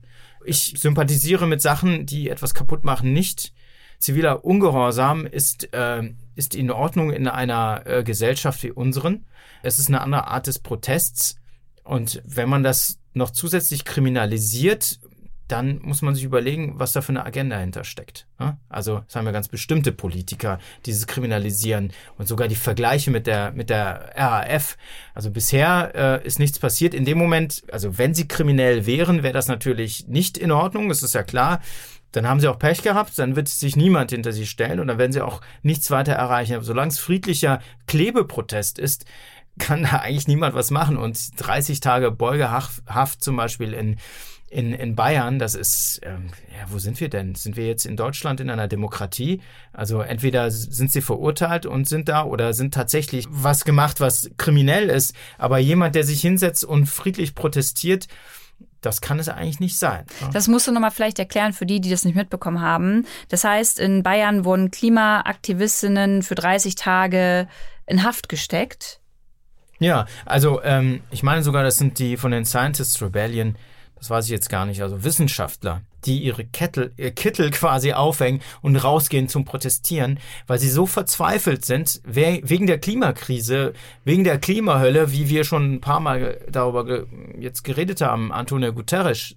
ich sympathisiere mit Sachen, die etwas kaputt machen, nicht. Ziviler Ungehorsam ist äh, ist in Ordnung in einer äh, Gesellschaft wie unseren. Es ist eine andere Art des Protests. Und wenn man das noch zusätzlich kriminalisiert, dann muss man sich überlegen, was da für eine Agenda dahinter steckt. Also, das haben ja ganz bestimmte Politiker, dieses Kriminalisieren und sogar die Vergleiche mit der, mit der RAF. Also bisher äh, ist nichts passiert. In dem Moment, also wenn sie kriminell wären, wäre das natürlich nicht in Ordnung, das ist ja klar dann haben sie auch Pech gehabt, dann wird sich niemand hinter sie stellen und dann werden sie auch nichts weiter erreichen. Aber solange es friedlicher Klebeprotest ist, kann da eigentlich niemand was machen. Und 30 Tage Beugehaft zum Beispiel in, in, in Bayern, das ist, ähm, ja, wo sind wir denn? Sind wir jetzt in Deutschland in einer Demokratie? Also entweder sind sie verurteilt und sind da oder sind tatsächlich was gemacht, was kriminell ist. Aber jemand, der sich hinsetzt und friedlich protestiert, das kann es eigentlich nicht sein. Ne? Das musst du nochmal vielleicht erklären für die, die das nicht mitbekommen haben. Das heißt, in Bayern wurden Klimaaktivistinnen für 30 Tage in Haft gesteckt. Ja, also ähm, ich meine sogar, das sind die von den Scientists Rebellion das weiß ich jetzt gar nicht, also Wissenschaftler, die ihre Kettel, ihr Kittel quasi aufhängen und rausgehen zum Protestieren, weil sie so verzweifelt sind, wegen der Klimakrise, wegen der Klimahölle, wie wir schon ein paar Mal darüber jetzt geredet haben, Antonio Guterres,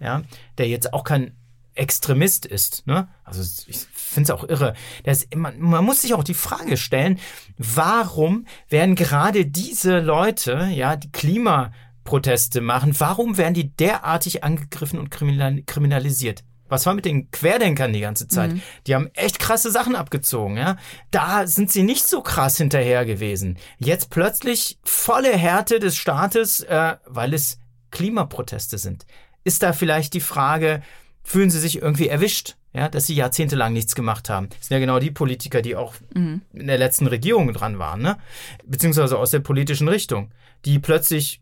ja, der jetzt auch kein Extremist ist. Ne? Also ich finde es auch irre. Ist, man, man, muss sich auch die Frage stellen, warum werden gerade diese Leute, ja, die Klima Proteste machen. Warum werden die derartig angegriffen und kriminalisiert? Was war mit den Querdenkern die ganze Zeit? Mhm. Die haben echt krasse Sachen abgezogen, ja. Da sind sie nicht so krass hinterher gewesen. Jetzt plötzlich volle Härte des Staates, äh, weil es Klimaproteste sind. Ist da vielleicht die Frage, fühlen sie sich irgendwie erwischt? Ja, dass sie jahrzehntelang nichts gemacht haben. Das sind ja genau die Politiker, die auch mhm. in der letzten Regierung dran waren, ne? Beziehungsweise aus der politischen Richtung, die plötzlich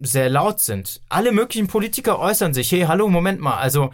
sehr laut sind. Alle möglichen Politiker äußern sich, hey, hallo, Moment mal, also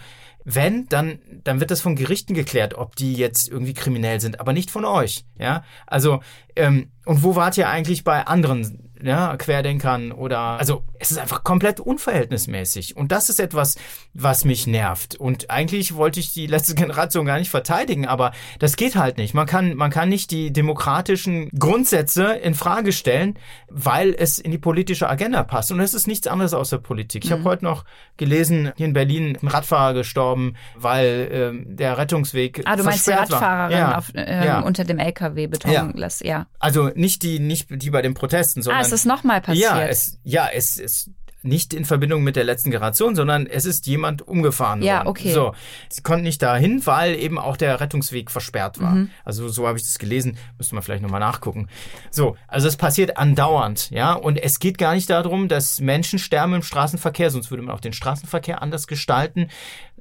wenn, dann, dann wird das von Gerichten geklärt, ob die jetzt irgendwie kriminell sind, aber nicht von euch. Ja, also ähm, und wo wart ihr eigentlich bei anderen ja, Querdenkern oder also es ist einfach komplett unverhältnismäßig und das ist etwas, was mich nervt und eigentlich wollte ich die letzte Generation gar nicht verteidigen, aber das geht halt nicht. Man kann man kann nicht die demokratischen Grundsätze in Frage stellen, weil es in die politische Agenda passt und es ist nichts anderes aus der Politik. Ich mhm. habe heute noch gelesen, hier in Berlin ein Radfahrer gestorben, weil ähm, der Rettungsweg Ah, du meinst die Radfahrerin ja. auf, äh, ja. unter dem LKW Beton ja. lässt, ja. Also nicht die nicht die bei den Protesten, sondern es ist nochmal passiert. Ja, es, ja, es ist nicht in Verbindung mit der letzten Generation, sondern es ist jemand umgefahren ja, worden. Okay. So, sie konnten nicht dahin, weil eben auch der Rettungsweg versperrt war. Mhm. Also so habe ich das gelesen, müsste man vielleicht nochmal nachgucken. So, also es passiert andauernd, ja, und es geht gar nicht darum, dass Menschen sterben im Straßenverkehr, sonst würde man auch den Straßenverkehr anders gestalten.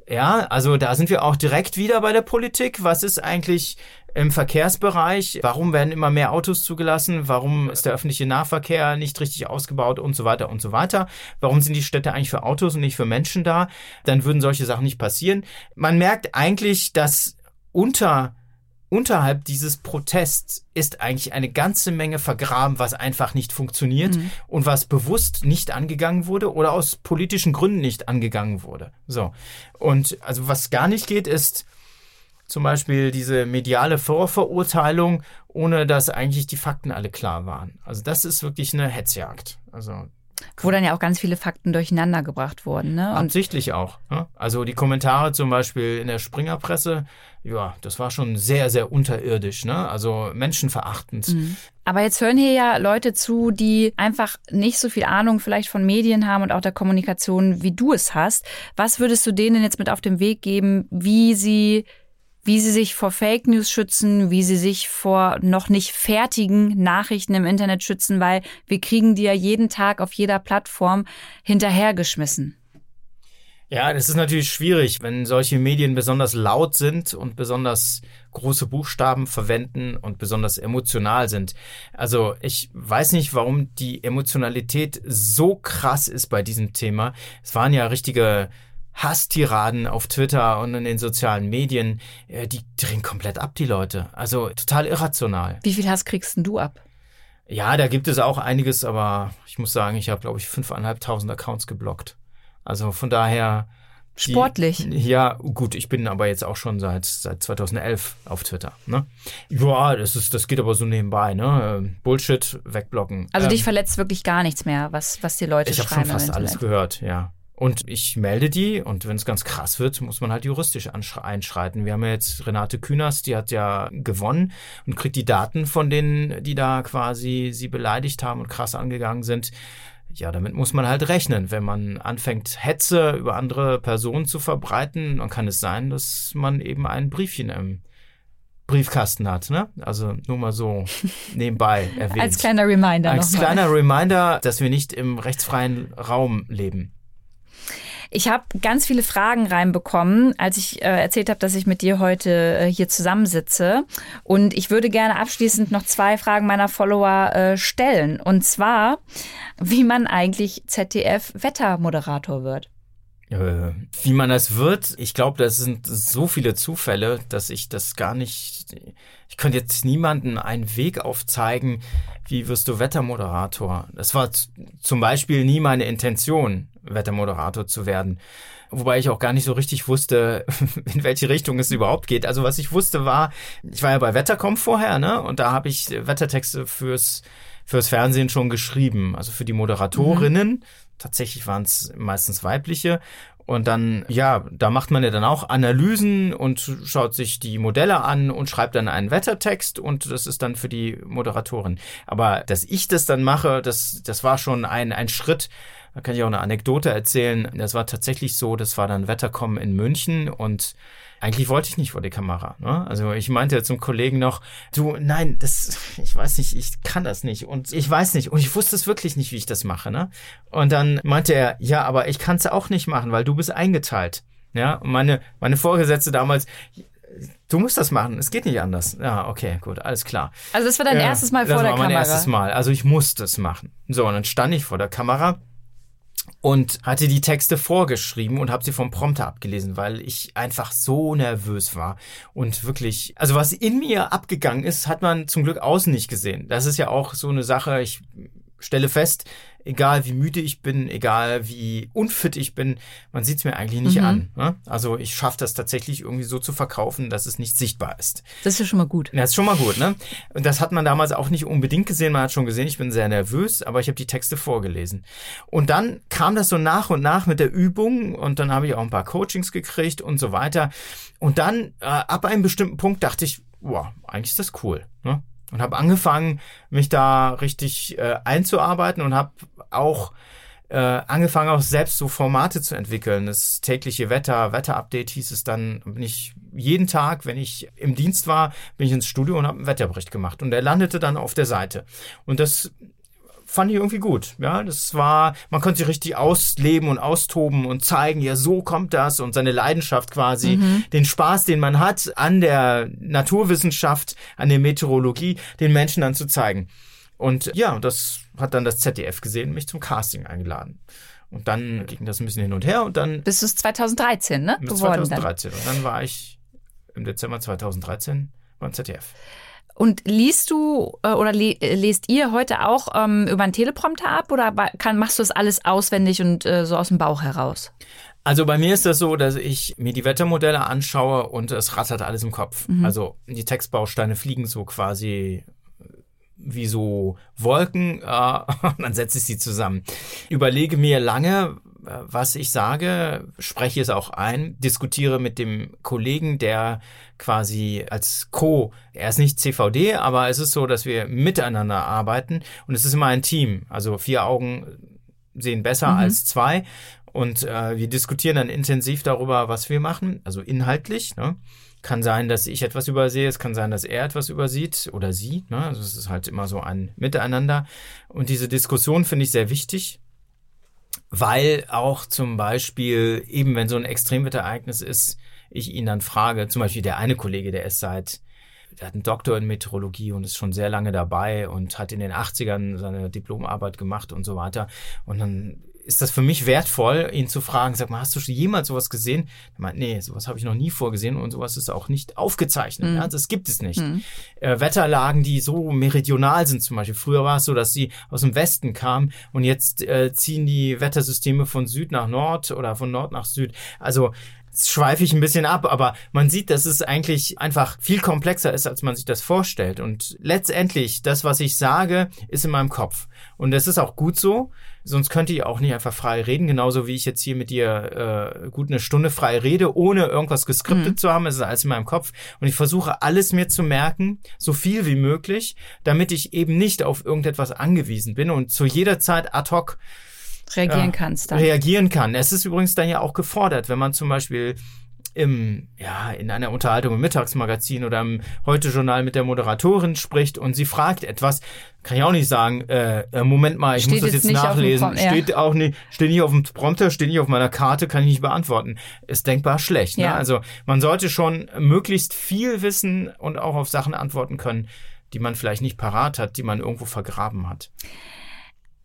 Ja, also da sind wir auch direkt wieder bei der Politik. Was ist eigentlich im Verkehrsbereich? Warum werden immer mehr Autos zugelassen? Warum ist der öffentliche Nahverkehr nicht richtig ausgebaut und so weiter und so weiter? Warum sind die Städte eigentlich für Autos und nicht für Menschen da? Dann würden solche Sachen nicht passieren. Man merkt eigentlich, dass unter unterhalb dieses Protests ist eigentlich eine ganze Menge vergraben, was einfach nicht funktioniert mhm. und was bewusst nicht angegangen wurde oder aus politischen Gründen nicht angegangen wurde. So. Und also was gar nicht geht, ist zum Beispiel diese mediale Vorverurteilung, ohne dass eigentlich die Fakten alle klar waren. Also das ist wirklich eine Hetzjagd. Also wo dann ja auch ganz viele Fakten durcheinander gebracht wurden. Ne? Und Absichtlich auch. Ne? Also die Kommentare zum Beispiel in der Springerpresse, ja, das war schon sehr, sehr unterirdisch, ne? also menschenverachtend. Mhm. Aber jetzt hören hier ja Leute zu, die einfach nicht so viel Ahnung vielleicht von Medien haben und auch der Kommunikation, wie du es hast. Was würdest du denen jetzt mit auf den Weg geben, wie sie wie sie sich vor Fake News schützen, wie sie sich vor noch nicht fertigen Nachrichten im Internet schützen, weil wir kriegen die ja jeden Tag auf jeder Plattform hinterhergeschmissen. Ja, das ist natürlich schwierig, wenn solche Medien besonders laut sind und besonders große Buchstaben verwenden und besonders emotional sind. Also ich weiß nicht, warum die Emotionalität so krass ist bei diesem Thema. Es waren ja richtige Hasstiraden auf Twitter und in den sozialen Medien. Äh, die drehen komplett ab, die Leute. Also total irrational. Wie viel Hass kriegst denn du ab? Ja, da gibt es auch einiges, aber ich muss sagen, ich habe, glaube ich, fünfeinhalbtausend Accounts geblockt. Also von daher. Sportlich. Die, ja, gut, ich bin aber jetzt auch schon seit, seit 2011 auf Twitter. Ne? Ja, das, ist, das geht aber so nebenbei. Ne? Bullshit, wegblocken. Also ähm, dich verletzt wirklich gar nichts mehr, was, was die Leute ich schreiben. Ich habe schon fast alles gehört, ja. Und ich melde die und wenn es ganz krass wird, muss man halt juristisch einschreiten. Wir haben ja jetzt Renate Künast, die hat ja gewonnen und kriegt die Daten von denen, die da quasi sie beleidigt haben und krass angegangen sind. Ja, damit muss man halt rechnen. Wenn man anfängt, Hetze über andere Personen zu verbreiten, dann kann es sein, dass man eben ein Briefchen im Briefkasten hat. Ne? Also nur mal so nebenbei erwähnt. Als kleiner Reminder. Als kleiner Reminder, dass wir nicht im rechtsfreien Raum leben. Ich habe ganz viele Fragen reinbekommen, als ich äh, erzählt habe, dass ich mit dir heute äh, hier zusammensitze. Und ich würde gerne abschließend noch zwei Fragen meiner Follower äh, stellen. Und zwar, wie man eigentlich ZDF-Wettermoderator wird. Äh, wie man das wird, ich glaube, das sind so viele Zufälle, dass ich das gar nicht. Ich könnte jetzt niemandem einen Weg aufzeigen, wie wirst du Wettermoderator. Das war zum Beispiel nie meine Intention, Wettermoderator zu werden. Wobei ich auch gar nicht so richtig wusste, in welche Richtung es überhaupt geht. Also was ich wusste war, ich war ja bei Wettercom vorher, ne? Und da habe ich Wettertexte fürs fürs Fernsehen schon geschrieben, also für die Moderatorinnen. Mhm tatsächlich waren es meistens weibliche. Und dann, ja, da macht man ja dann auch Analysen und schaut sich die Modelle an und schreibt dann einen Wettertext und das ist dann für die Moderatorin. Aber dass ich das dann mache, das, das war schon ein, ein Schritt. Da kann ich auch eine Anekdote erzählen. Das war tatsächlich so, das war dann Wetterkommen in München und eigentlich wollte ich nicht vor die Kamera. Ne? Also ich meinte zum Kollegen noch, du, nein, das, ich weiß nicht, ich kann das nicht und ich weiß nicht und ich wusste es wirklich nicht, wie ich das mache. Ne? Und dann meinte er, ja, aber ich kann es auch nicht machen, weil du bist eingeteilt. Ja, und meine, meine Vorgesetzte damals, Du musst das machen, es geht nicht anders. Ja, okay, gut, alles klar. Also das war dein ja, erstes Mal vor der Kamera? Das war mein erstes Mal. Also ich musste es machen. So, und dann stand ich vor der Kamera und hatte die Texte vorgeschrieben und habe sie vom Prompter abgelesen, weil ich einfach so nervös war und wirklich, also was in mir abgegangen ist, hat man zum Glück außen nicht gesehen. Das ist ja auch so eine Sache, ich stelle fest, egal wie müde ich bin, egal wie unfit ich bin, man sieht es mir eigentlich nicht mhm. an. Ne? Also ich schaffe das tatsächlich irgendwie so zu verkaufen, dass es nicht sichtbar ist. Das ist ja schon mal gut. Das ist schon mal gut, ne? Und das hat man damals auch nicht unbedingt gesehen. Man hat schon gesehen, ich bin sehr nervös, aber ich habe die Texte vorgelesen. Und dann kam das so nach und nach mit der Übung und dann habe ich auch ein paar Coachings gekriegt und so weiter. Und dann äh, ab einem bestimmten Punkt dachte ich, wow, eigentlich ist das cool. Ne? Und habe angefangen, mich da richtig äh, einzuarbeiten und habe auch äh, angefangen, auch selbst so Formate zu entwickeln. Das tägliche Wetter, Wetterupdate hieß es dann, bin ich jeden Tag, wenn ich im Dienst war, bin ich ins Studio und habe einen Wetterbericht gemacht. Und der landete dann auf der Seite. Und das fand ich irgendwie gut. Ja, das war, man konnte sich richtig ausleben und austoben und zeigen, ja, so kommt das und seine Leidenschaft quasi, mhm. den Spaß, den man hat an der Naturwissenschaft, an der Meteorologie, den Menschen dann zu zeigen. Und ja, das hat dann das ZDF gesehen, mich zum Casting eingeladen. Und dann ging das ein bisschen hin und her und dann. Bis es 2013, ne? Bis 2013. Dann. Und dann war ich im Dezember 2013 beim ZDF. Und liest du äh, oder le lest ihr heute auch ähm, über einen Teleprompter ab oder kann, machst du das alles auswendig und äh, so aus dem Bauch heraus? Also bei mir ist das so, dass ich mir die Wettermodelle anschaue und es rattert alles im Kopf. Mhm. Also die Textbausteine fliegen so quasi wie so Wolken, äh, und dann setze ich sie zusammen. Überlege mir lange, was ich sage, spreche es auch ein, diskutiere mit dem Kollegen, der quasi als Co, er ist nicht CVD, aber es ist so, dass wir miteinander arbeiten und es ist immer ein Team. Also vier Augen sehen besser mhm. als zwei und äh, wir diskutieren dann intensiv darüber, was wir machen, also inhaltlich. Ne? Kann sein, dass ich etwas übersehe, es kann sein, dass er etwas übersieht oder sie. Ne? Also es ist halt immer so ein Miteinander. Und diese Diskussion finde ich sehr wichtig weil auch zum Beispiel eben, wenn so ein Extremwetterereignis ist, ich ihn dann frage, zum Beispiel der eine Kollege, der ist seit, der hat einen Doktor in Meteorologie und ist schon sehr lange dabei und hat in den 80ern seine Diplomarbeit gemacht und so weiter. Und dann ist das für mich wertvoll, ihn zu fragen, sag mal, hast du schon jemals sowas gesehen? Er meint, nee, sowas habe ich noch nie vorgesehen und sowas ist auch nicht aufgezeichnet. Mhm. Ja, das gibt es nicht. Mhm. Äh, Wetterlagen, die so meridional sind zum Beispiel. Früher war es so, dass sie aus dem Westen kamen und jetzt äh, ziehen die Wettersysteme von Süd nach Nord oder von Nord nach Süd. Also schweife ich ein bisschen ab, aber man sieht, dass es eigentlich einfach viel komplexer ist, als man sich das vorstellt. Und letztendlich, das, was ich sage, ist in meinem Kopf. Und das ist auch gut so. Sonst könnte ich auch nicht einfach frei reden, genauso wie ich jetzt hier mit dir äh, gut eine Stunde frei rede, ohne irgendwas geskriptet mhm. zu haben. Es ist alles in meinem Kopf. Und ich versuche alles mir zu merken, so viel wie möglich, damit ich eben nicht auf irgendetwas angewiesen bin und zu jeder Zeit ad hoc reagieren kannst. Dann. Reagieren kann. Es ist übrigens dann ja auch gefordert, wenn man zum Beispiel im, ja, in einer Unterhaltung im Mittagsmagazin oder im Heute-Journal mit der Moderatorin spricht und sie fragt etwas, kann ich auch nicht sagen, äh, äh Moment mal, ich steht muss das jetzt, jetzt nachlesen. Prom steht ja. auch nicht, steht nicht auf dem Prompter, steht nicht auf meiner Karte, kann ich nicht beantworten. Ist denkbar schlecht. Ne? Ja. Also man sollte schon möglichst viel wissen und auch auf Sachen antworten können, die man vielleicht nicht parat hat, die man irgendwo vergraben hat.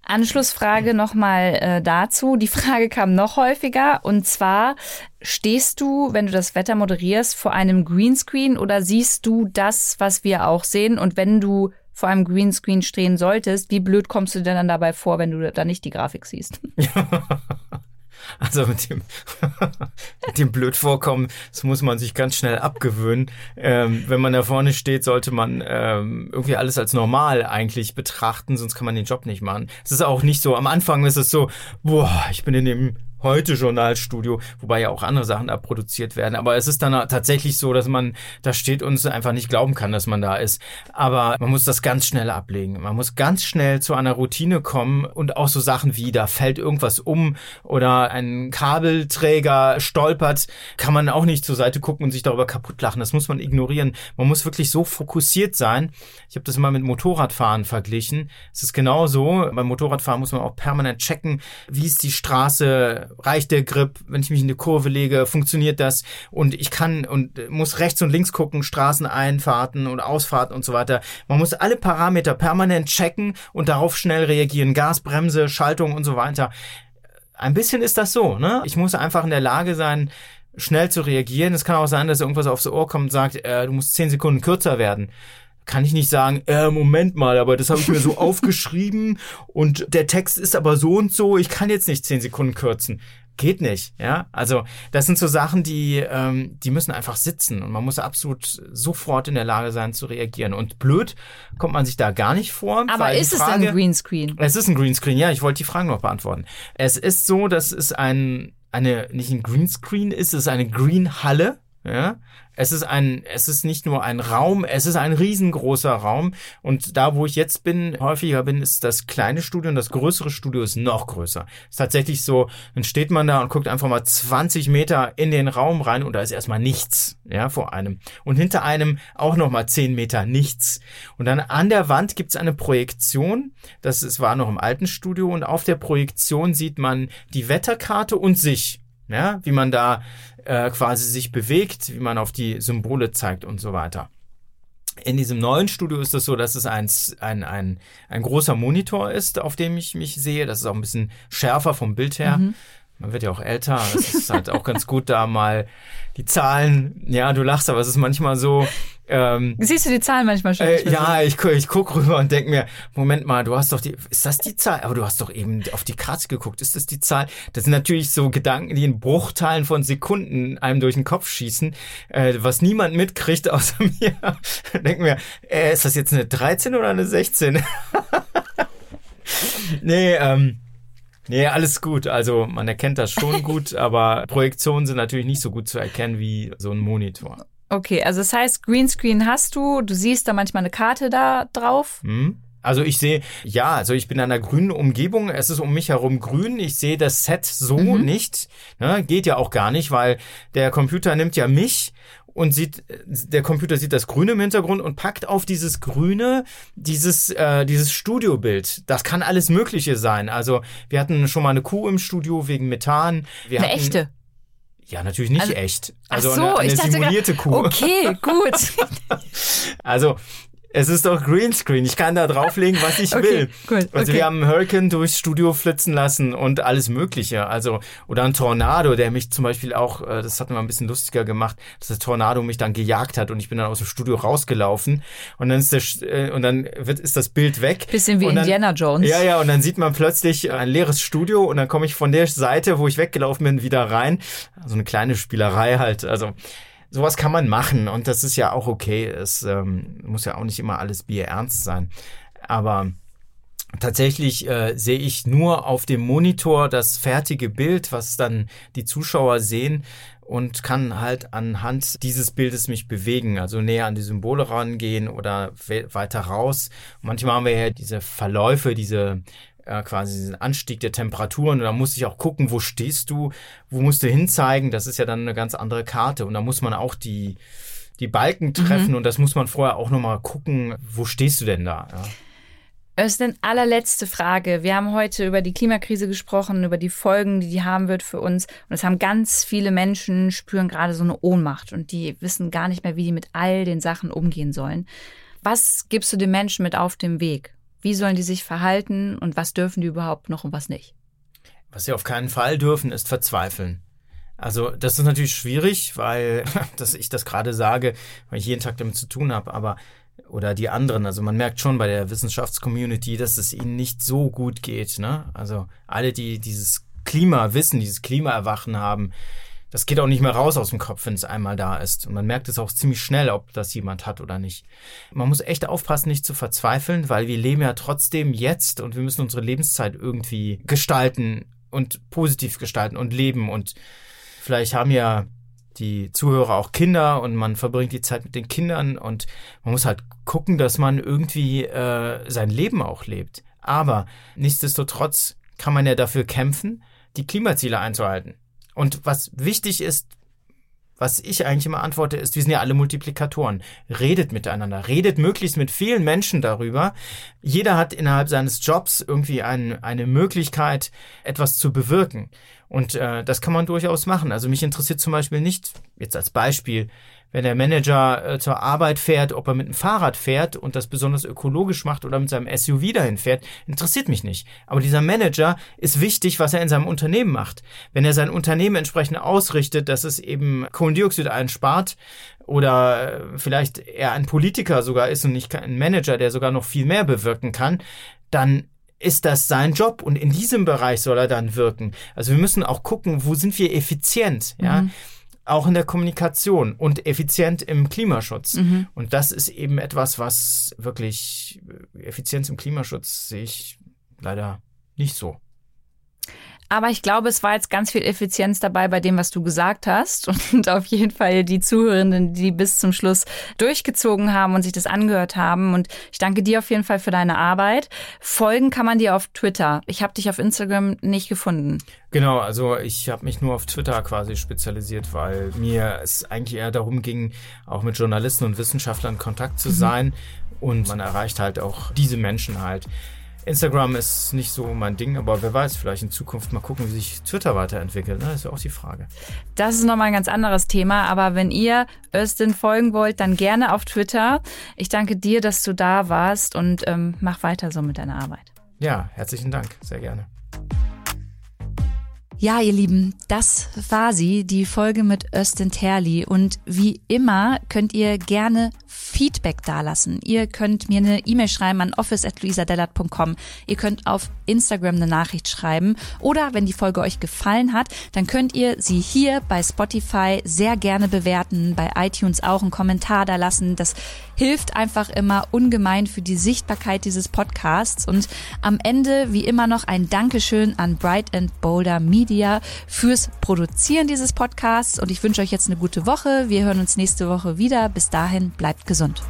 Anschlussfrage nochmal äh, dazu. Die Frage kam noch häufiger und zwar, stehst du, wenn du das Wetter moderierst, vor einem Greenscreen oder siehst du das, was wir auch sehen? Und wenn du vor einem Greenscreen stehen solltest, wie blöd kommst du denn dann dabei vor, wenn du da nicht die Grafik siehst? Also mit dem, mit dem blöd vorkommen, das muss man sich ganz schnell abgewöhnen. Ähm, wenn man da vorne steht, sollte man ähm, irgendwie alles als normal eigentlich betrachten, sonst kann man den Job nicht machen. Es ist auch nicht so, am Anfang ist es so, boah, ich bin in dem heute Journalstudio, wobei ja auch andere Sachen da produziert werden. Aber es ist dann tatsächlich so, dass man da steht und einfach nicht glauben kann, dass man da ist. Aber man muss das ganz schnell ablegen. Man muss ganz schnell zu einer Routine kommen und auch so Sachen wie, da fällt irgendwas um oder ein Kabelträger stolpert, kann man auch nicht zur Seite gucken und sich darüber kaputt lachen. Das muss man ignorieren. Man muss wirklich so fokussiert sein. Ich habe das immer mit Motorradfahren verglichen. Es ist genauso. Beim Motorradfahren muss man auch permanent checken, wie ist die Straße, reicht der Grip, wenn ich mich in eine Kurve lege, funktioniert das und ich kann und muss rechts und links gucken, Straßeneinfahrten und Ausfahrten und so weiter. Man muss alle Parameter permanent checken und darauf schnell reagieren. Gas, Bremse, Schaltung und so weiter. Ein bisschen ist das so, ne? Ich muss einfach in der Lage sein, schnell zu reagieren. Es kann auch sein, dass irgendwas aufs Ohr kommt und sagt, äh, du musst zehn Sekunden kürzer werden kann ich nicht sagen, äh, Moment mal, aber das habe ich mir so aufgeschrieben und der Text ist aber so und so, ich kann jetzt nicht zehn Sekunden kürzen. Geht nicht, ja. Also das sind so Sachen, die, ähm, die müssen einfach sitzen und man muss absolut sofort in der Lage sein zu reagieren. Und blöd kommt man sich da gar nicht vor. Aber ist Frage, es ein Greenscreen? Es ist ein Greenscreen, ja. Ich wollte die Fragen noch beantworten. Es ist so, dass es ein eine nicht ein Greenscreen ist, es ist eine Greenhalle. Ja, es ist ein, es ist nicht nur ein Raum, es ist ein riesengroßer Raum. Und da, wo ich jetzt bin, häufiger bin, ist das kleine Studio und das größere Studio ist noch größer. Ist tatsächlich so, dann steht man da und guckt einfach mal 20 Meter in den Raum rein und da ist erstmal nichts, ja, vor einem. Und hinter einem auch nochmal 10 Meter nichts. Und dann an der Wand gibt's eine Projektion. Das ist, war noch im alten Studio und auf der Projektion sieht man die Wetterkarte und sich ja, wie man da äh, quasi sich bewegt, wie man auf die Symbole zeigt und so weiter. In diesem neuen Studio ist es so, dass es ein, ein, ein, ein großer Monitor ist, auf dem ich mich sehe. Das ist auch ein bisschen schärfer vom Bild her. Mhm. Man wird ja auch älter. Das ist halt auch ganz gut, da mal die Zahlen, ja, du lachst, aber es ist manchmal so. Ähm, Siehst du die Zahlen manchmal schon? Äh, ja, ich, ich guck rüber und denk mir, Moment mal, du hast doch die, ist das die Zahl? Aber du hast doch eben auf die Karte geguckt, ist das die Zahl? Das sind natürlich so Gedanken, die in Bruchteilen von Sekunden einem durch den Kopf schießen, äh, was niemand mitkriegt außer mir. denk mir, äh, ist das jetzt eine 13 oder eine 16? nee, ähm, Nee, alles gut. Also man erkennt das schon gut, aber Projektionen sind natürlich nicht so gut zu erkennen wie so ein Monitor. Okay, also das heißt, Greenscreen hast du, du siehst da manchmal eine Karte da drauf. Hm. Also ich sehe, ja, also ich bin in einer grünen Umgebung, es ist um mich herum grün, ich sehe das Set so mhm. nicht, ne? geht ja auch gar nicht, weil der Computer nimmt ja mich und sieht, der Computer sieht das Grüne im Hintergrund und packt auf dieses Grüne dieses, äh, dieses Studiobild. Das kann alles Mögliche sein. Also wir hatten schon mal eine Kuh im Studio wegen Methan. Wir eine hatten, echte. Ja, natürlich nicht also, echt. Also ach so, eine, eine simulierte grad, Kuh. Okay, gut. also es ist doch Greenscreen. Ich kann da drauflegen, was ich okay, will. Gut, also okay. wir haben einen Hurricane durchs Studio flitzen lassen und alles Mögliche. Also oder ein Tornado, der mich zum Beispiel auch, äh, das hatten wir ein bisschen lustiger gemacht, dass der Tornado mich dann gejagt hat und ich bin dann aus dem Studio rausgelaufen und dann ist der äh, und dann wird ist das Bild weg. Bisschen wie dann, Indiana Jones. Ja, ja. Und dann sieht man plötzlich ein leeres Studio und dann komme ich von der Seite, wo ich weggelaufen bin, wieder rein. Also eine kleine Spielerei halt. Also sowas kann man machen und das ist ja auch okay. Es ähm, muss ja auch nicht immer alles bierernst sein. Aber tatsächlich äh, sehe ich nur auf dem Monitor das fertige Bild, was dann die Zuschauer sehen und kann halt anhand dieses Bildes mich bewegen, also näher an die Symbole rangehen oder weiter raus. manchmal haben wir ja diese Verläufe, diese äh, quasi diesen Anstieg der Temperaturen und da muss ich auch gucken, wo stehst du, wo musst du hinzeigen, das ist ja dann eine ganz andere Karte und da muss man auch die, die Balken treffen mhm. und das muss man vorher auch nochmal gucken, wo stehst du denn da? Ja. Östen, allerletzte Frage. Wir haben heute über die Klimakrise gesprochen, über die Folgen, die die haben wird für uns. Und es haben ganz viele Menschen spüren gerade so eine Ohnmacht und die wissen gar nicht mehr, wie die mit all den Sachen umgehen sollen. Was gibst du den Menschen mit auf dem Weg? Wie sollen die sich verhalten und was dürfen die überhaupt noch und was nicht? Was sie auf keinen Fall dürfen, ist verzweifeln. Also das ist natürlich schwierig, weil dass ich das gerade sage, weil ich jeden Tag damit zu tun habe, aber oder die anderen, also man merkt schon bei der Wissenschaftscommunity, dass es ihnen nicht so gut geht. Ne? Also alle, die dieses Klima wissen, dieses Klimaerwachen haben, das geht auch nicht mehr raus aus dem Kopf, wenn es einmal da ist. Und man merkt es auch ziemlich schnell, ob das jemand hat oder nicht. Man muss echt aufpassen, nicht zu verzweifeln, weil wir leben ja trotzdem jetzt und wir müssen unsere Lebenszeit irgendwie gestalten und positiv gestalten und leben. Und vielleicht haben ja die Zuhörer auch Kinder und man verbringt die Zeit mit den Kindern und man muss halt gucken, dass man irgendwie äh, sein Leben auch lebt. Aber nichtsdestotrotz kann man ja dafür kämpfen, die Klimaziele einzuhalten. Und was wichtig ist, was ich eigentlich immer antworte, ist, wir sind ja alle Multiplikatoren. Redet miteinander, redet möglichst mit vielen Menschen darüber. Jeder hat innerhalb seines Jobs irgendwie ein, eine Möglichkeit, etwas zu bewirken. Und äh, das kann man durchaus machen. Also mich interessiert zum Beispiel nicht, jetzt als Beispiel, wenn der Manager äh, zur Arbeit fährt, ob er mit dem Fahrrad fährt und das besonders ökologisch macht oder mit seinem SUV dahin fährt, interessiert mich nicht. Aber dieser Manager ist wichtig, was er in seinem Unternehmen macht. Wenn er sein Unternehmen entsprechend ausrichtet, dass es eben Kohlendioxid einspart oder äh, vielleicht er ein Politiker sogar ist und nicht ein Manager, der sogar noch viel mehr bewirken kann, dann ist das sein Job und in diesem Bereich soll er dann wirken. Also wir müssen auch gucken, wo sind wir effizient, ja. Mhm auch in der Kommunikation und effizient im Klimaschutz. Mhm. Und das ist eben etwas, was wirklich Effizienz im Klimaschutz sehe ich leider nicht so. Aber ich glaube, es war jetzt ganz viel Effizienz dabei bei dem, was du gesagt hast. Und auf jeden Fall die Zuhörenden, die bis zum Schluss durchgezogen haben und sich das angehört haben. Und ich danke dir auf jeden Fall für deine Arbeit. Folgen kann man dir auf Twitter. Ich habe dich auf Instagram nicht gefunden. Genau, also ich habe mich nur auf Twitter quasi spezialisiert, weil mir es eigentlich eher darum ging, auch mit Journalisten und Wissenschaftlern Kontakt zu mhm. sein. Und man erreicht halt auch diese Menschen halt. Instagram ist nicht so mein Ding, aber wer weiß, vielleicht in Zukunft mal gucken, wie sich Twitter weiterentwickelt. Ne? Das ist ja auch die Frage. Das ist nochmal ein ganz anderes Thema, aber wenn ihr Östin folgen wollt, dann gerne auf Twitter. Ich danke dir, dass du da warst und ähm, mach weiter so mit deiner Arbeit. Ja, herzlichen Dank, sehr gerne. Ja, ihr Lieben, das war sie, die Folge mit Östin Terli. Und wie immer könnt ihr gerne Feedback dalassen. Ihr könnt mir eine E-Mail schreiben an office.luisadellert.com. Ihr könnt auf Instagram eine Nachricht schreiben. Oder wenn die Folge euch gefallen hat, dann könnt ihr sie hier bei Spotify sehr gerne bewerten, bei iTunes auch einen Kommentar dalassen. Das hilft einfach immer ungemein für die Sichtbarkeit dieses Podcasts. Und am Ende, wie immer, noch ein Dankeschön an Bright and Boulder Media fürs Produzieren dieses Podcasts. Und ich wünsche euch jetzt eine gute Woche. Wir hören uns nächste Woche wieder. Bis dahin, bleibt gesund.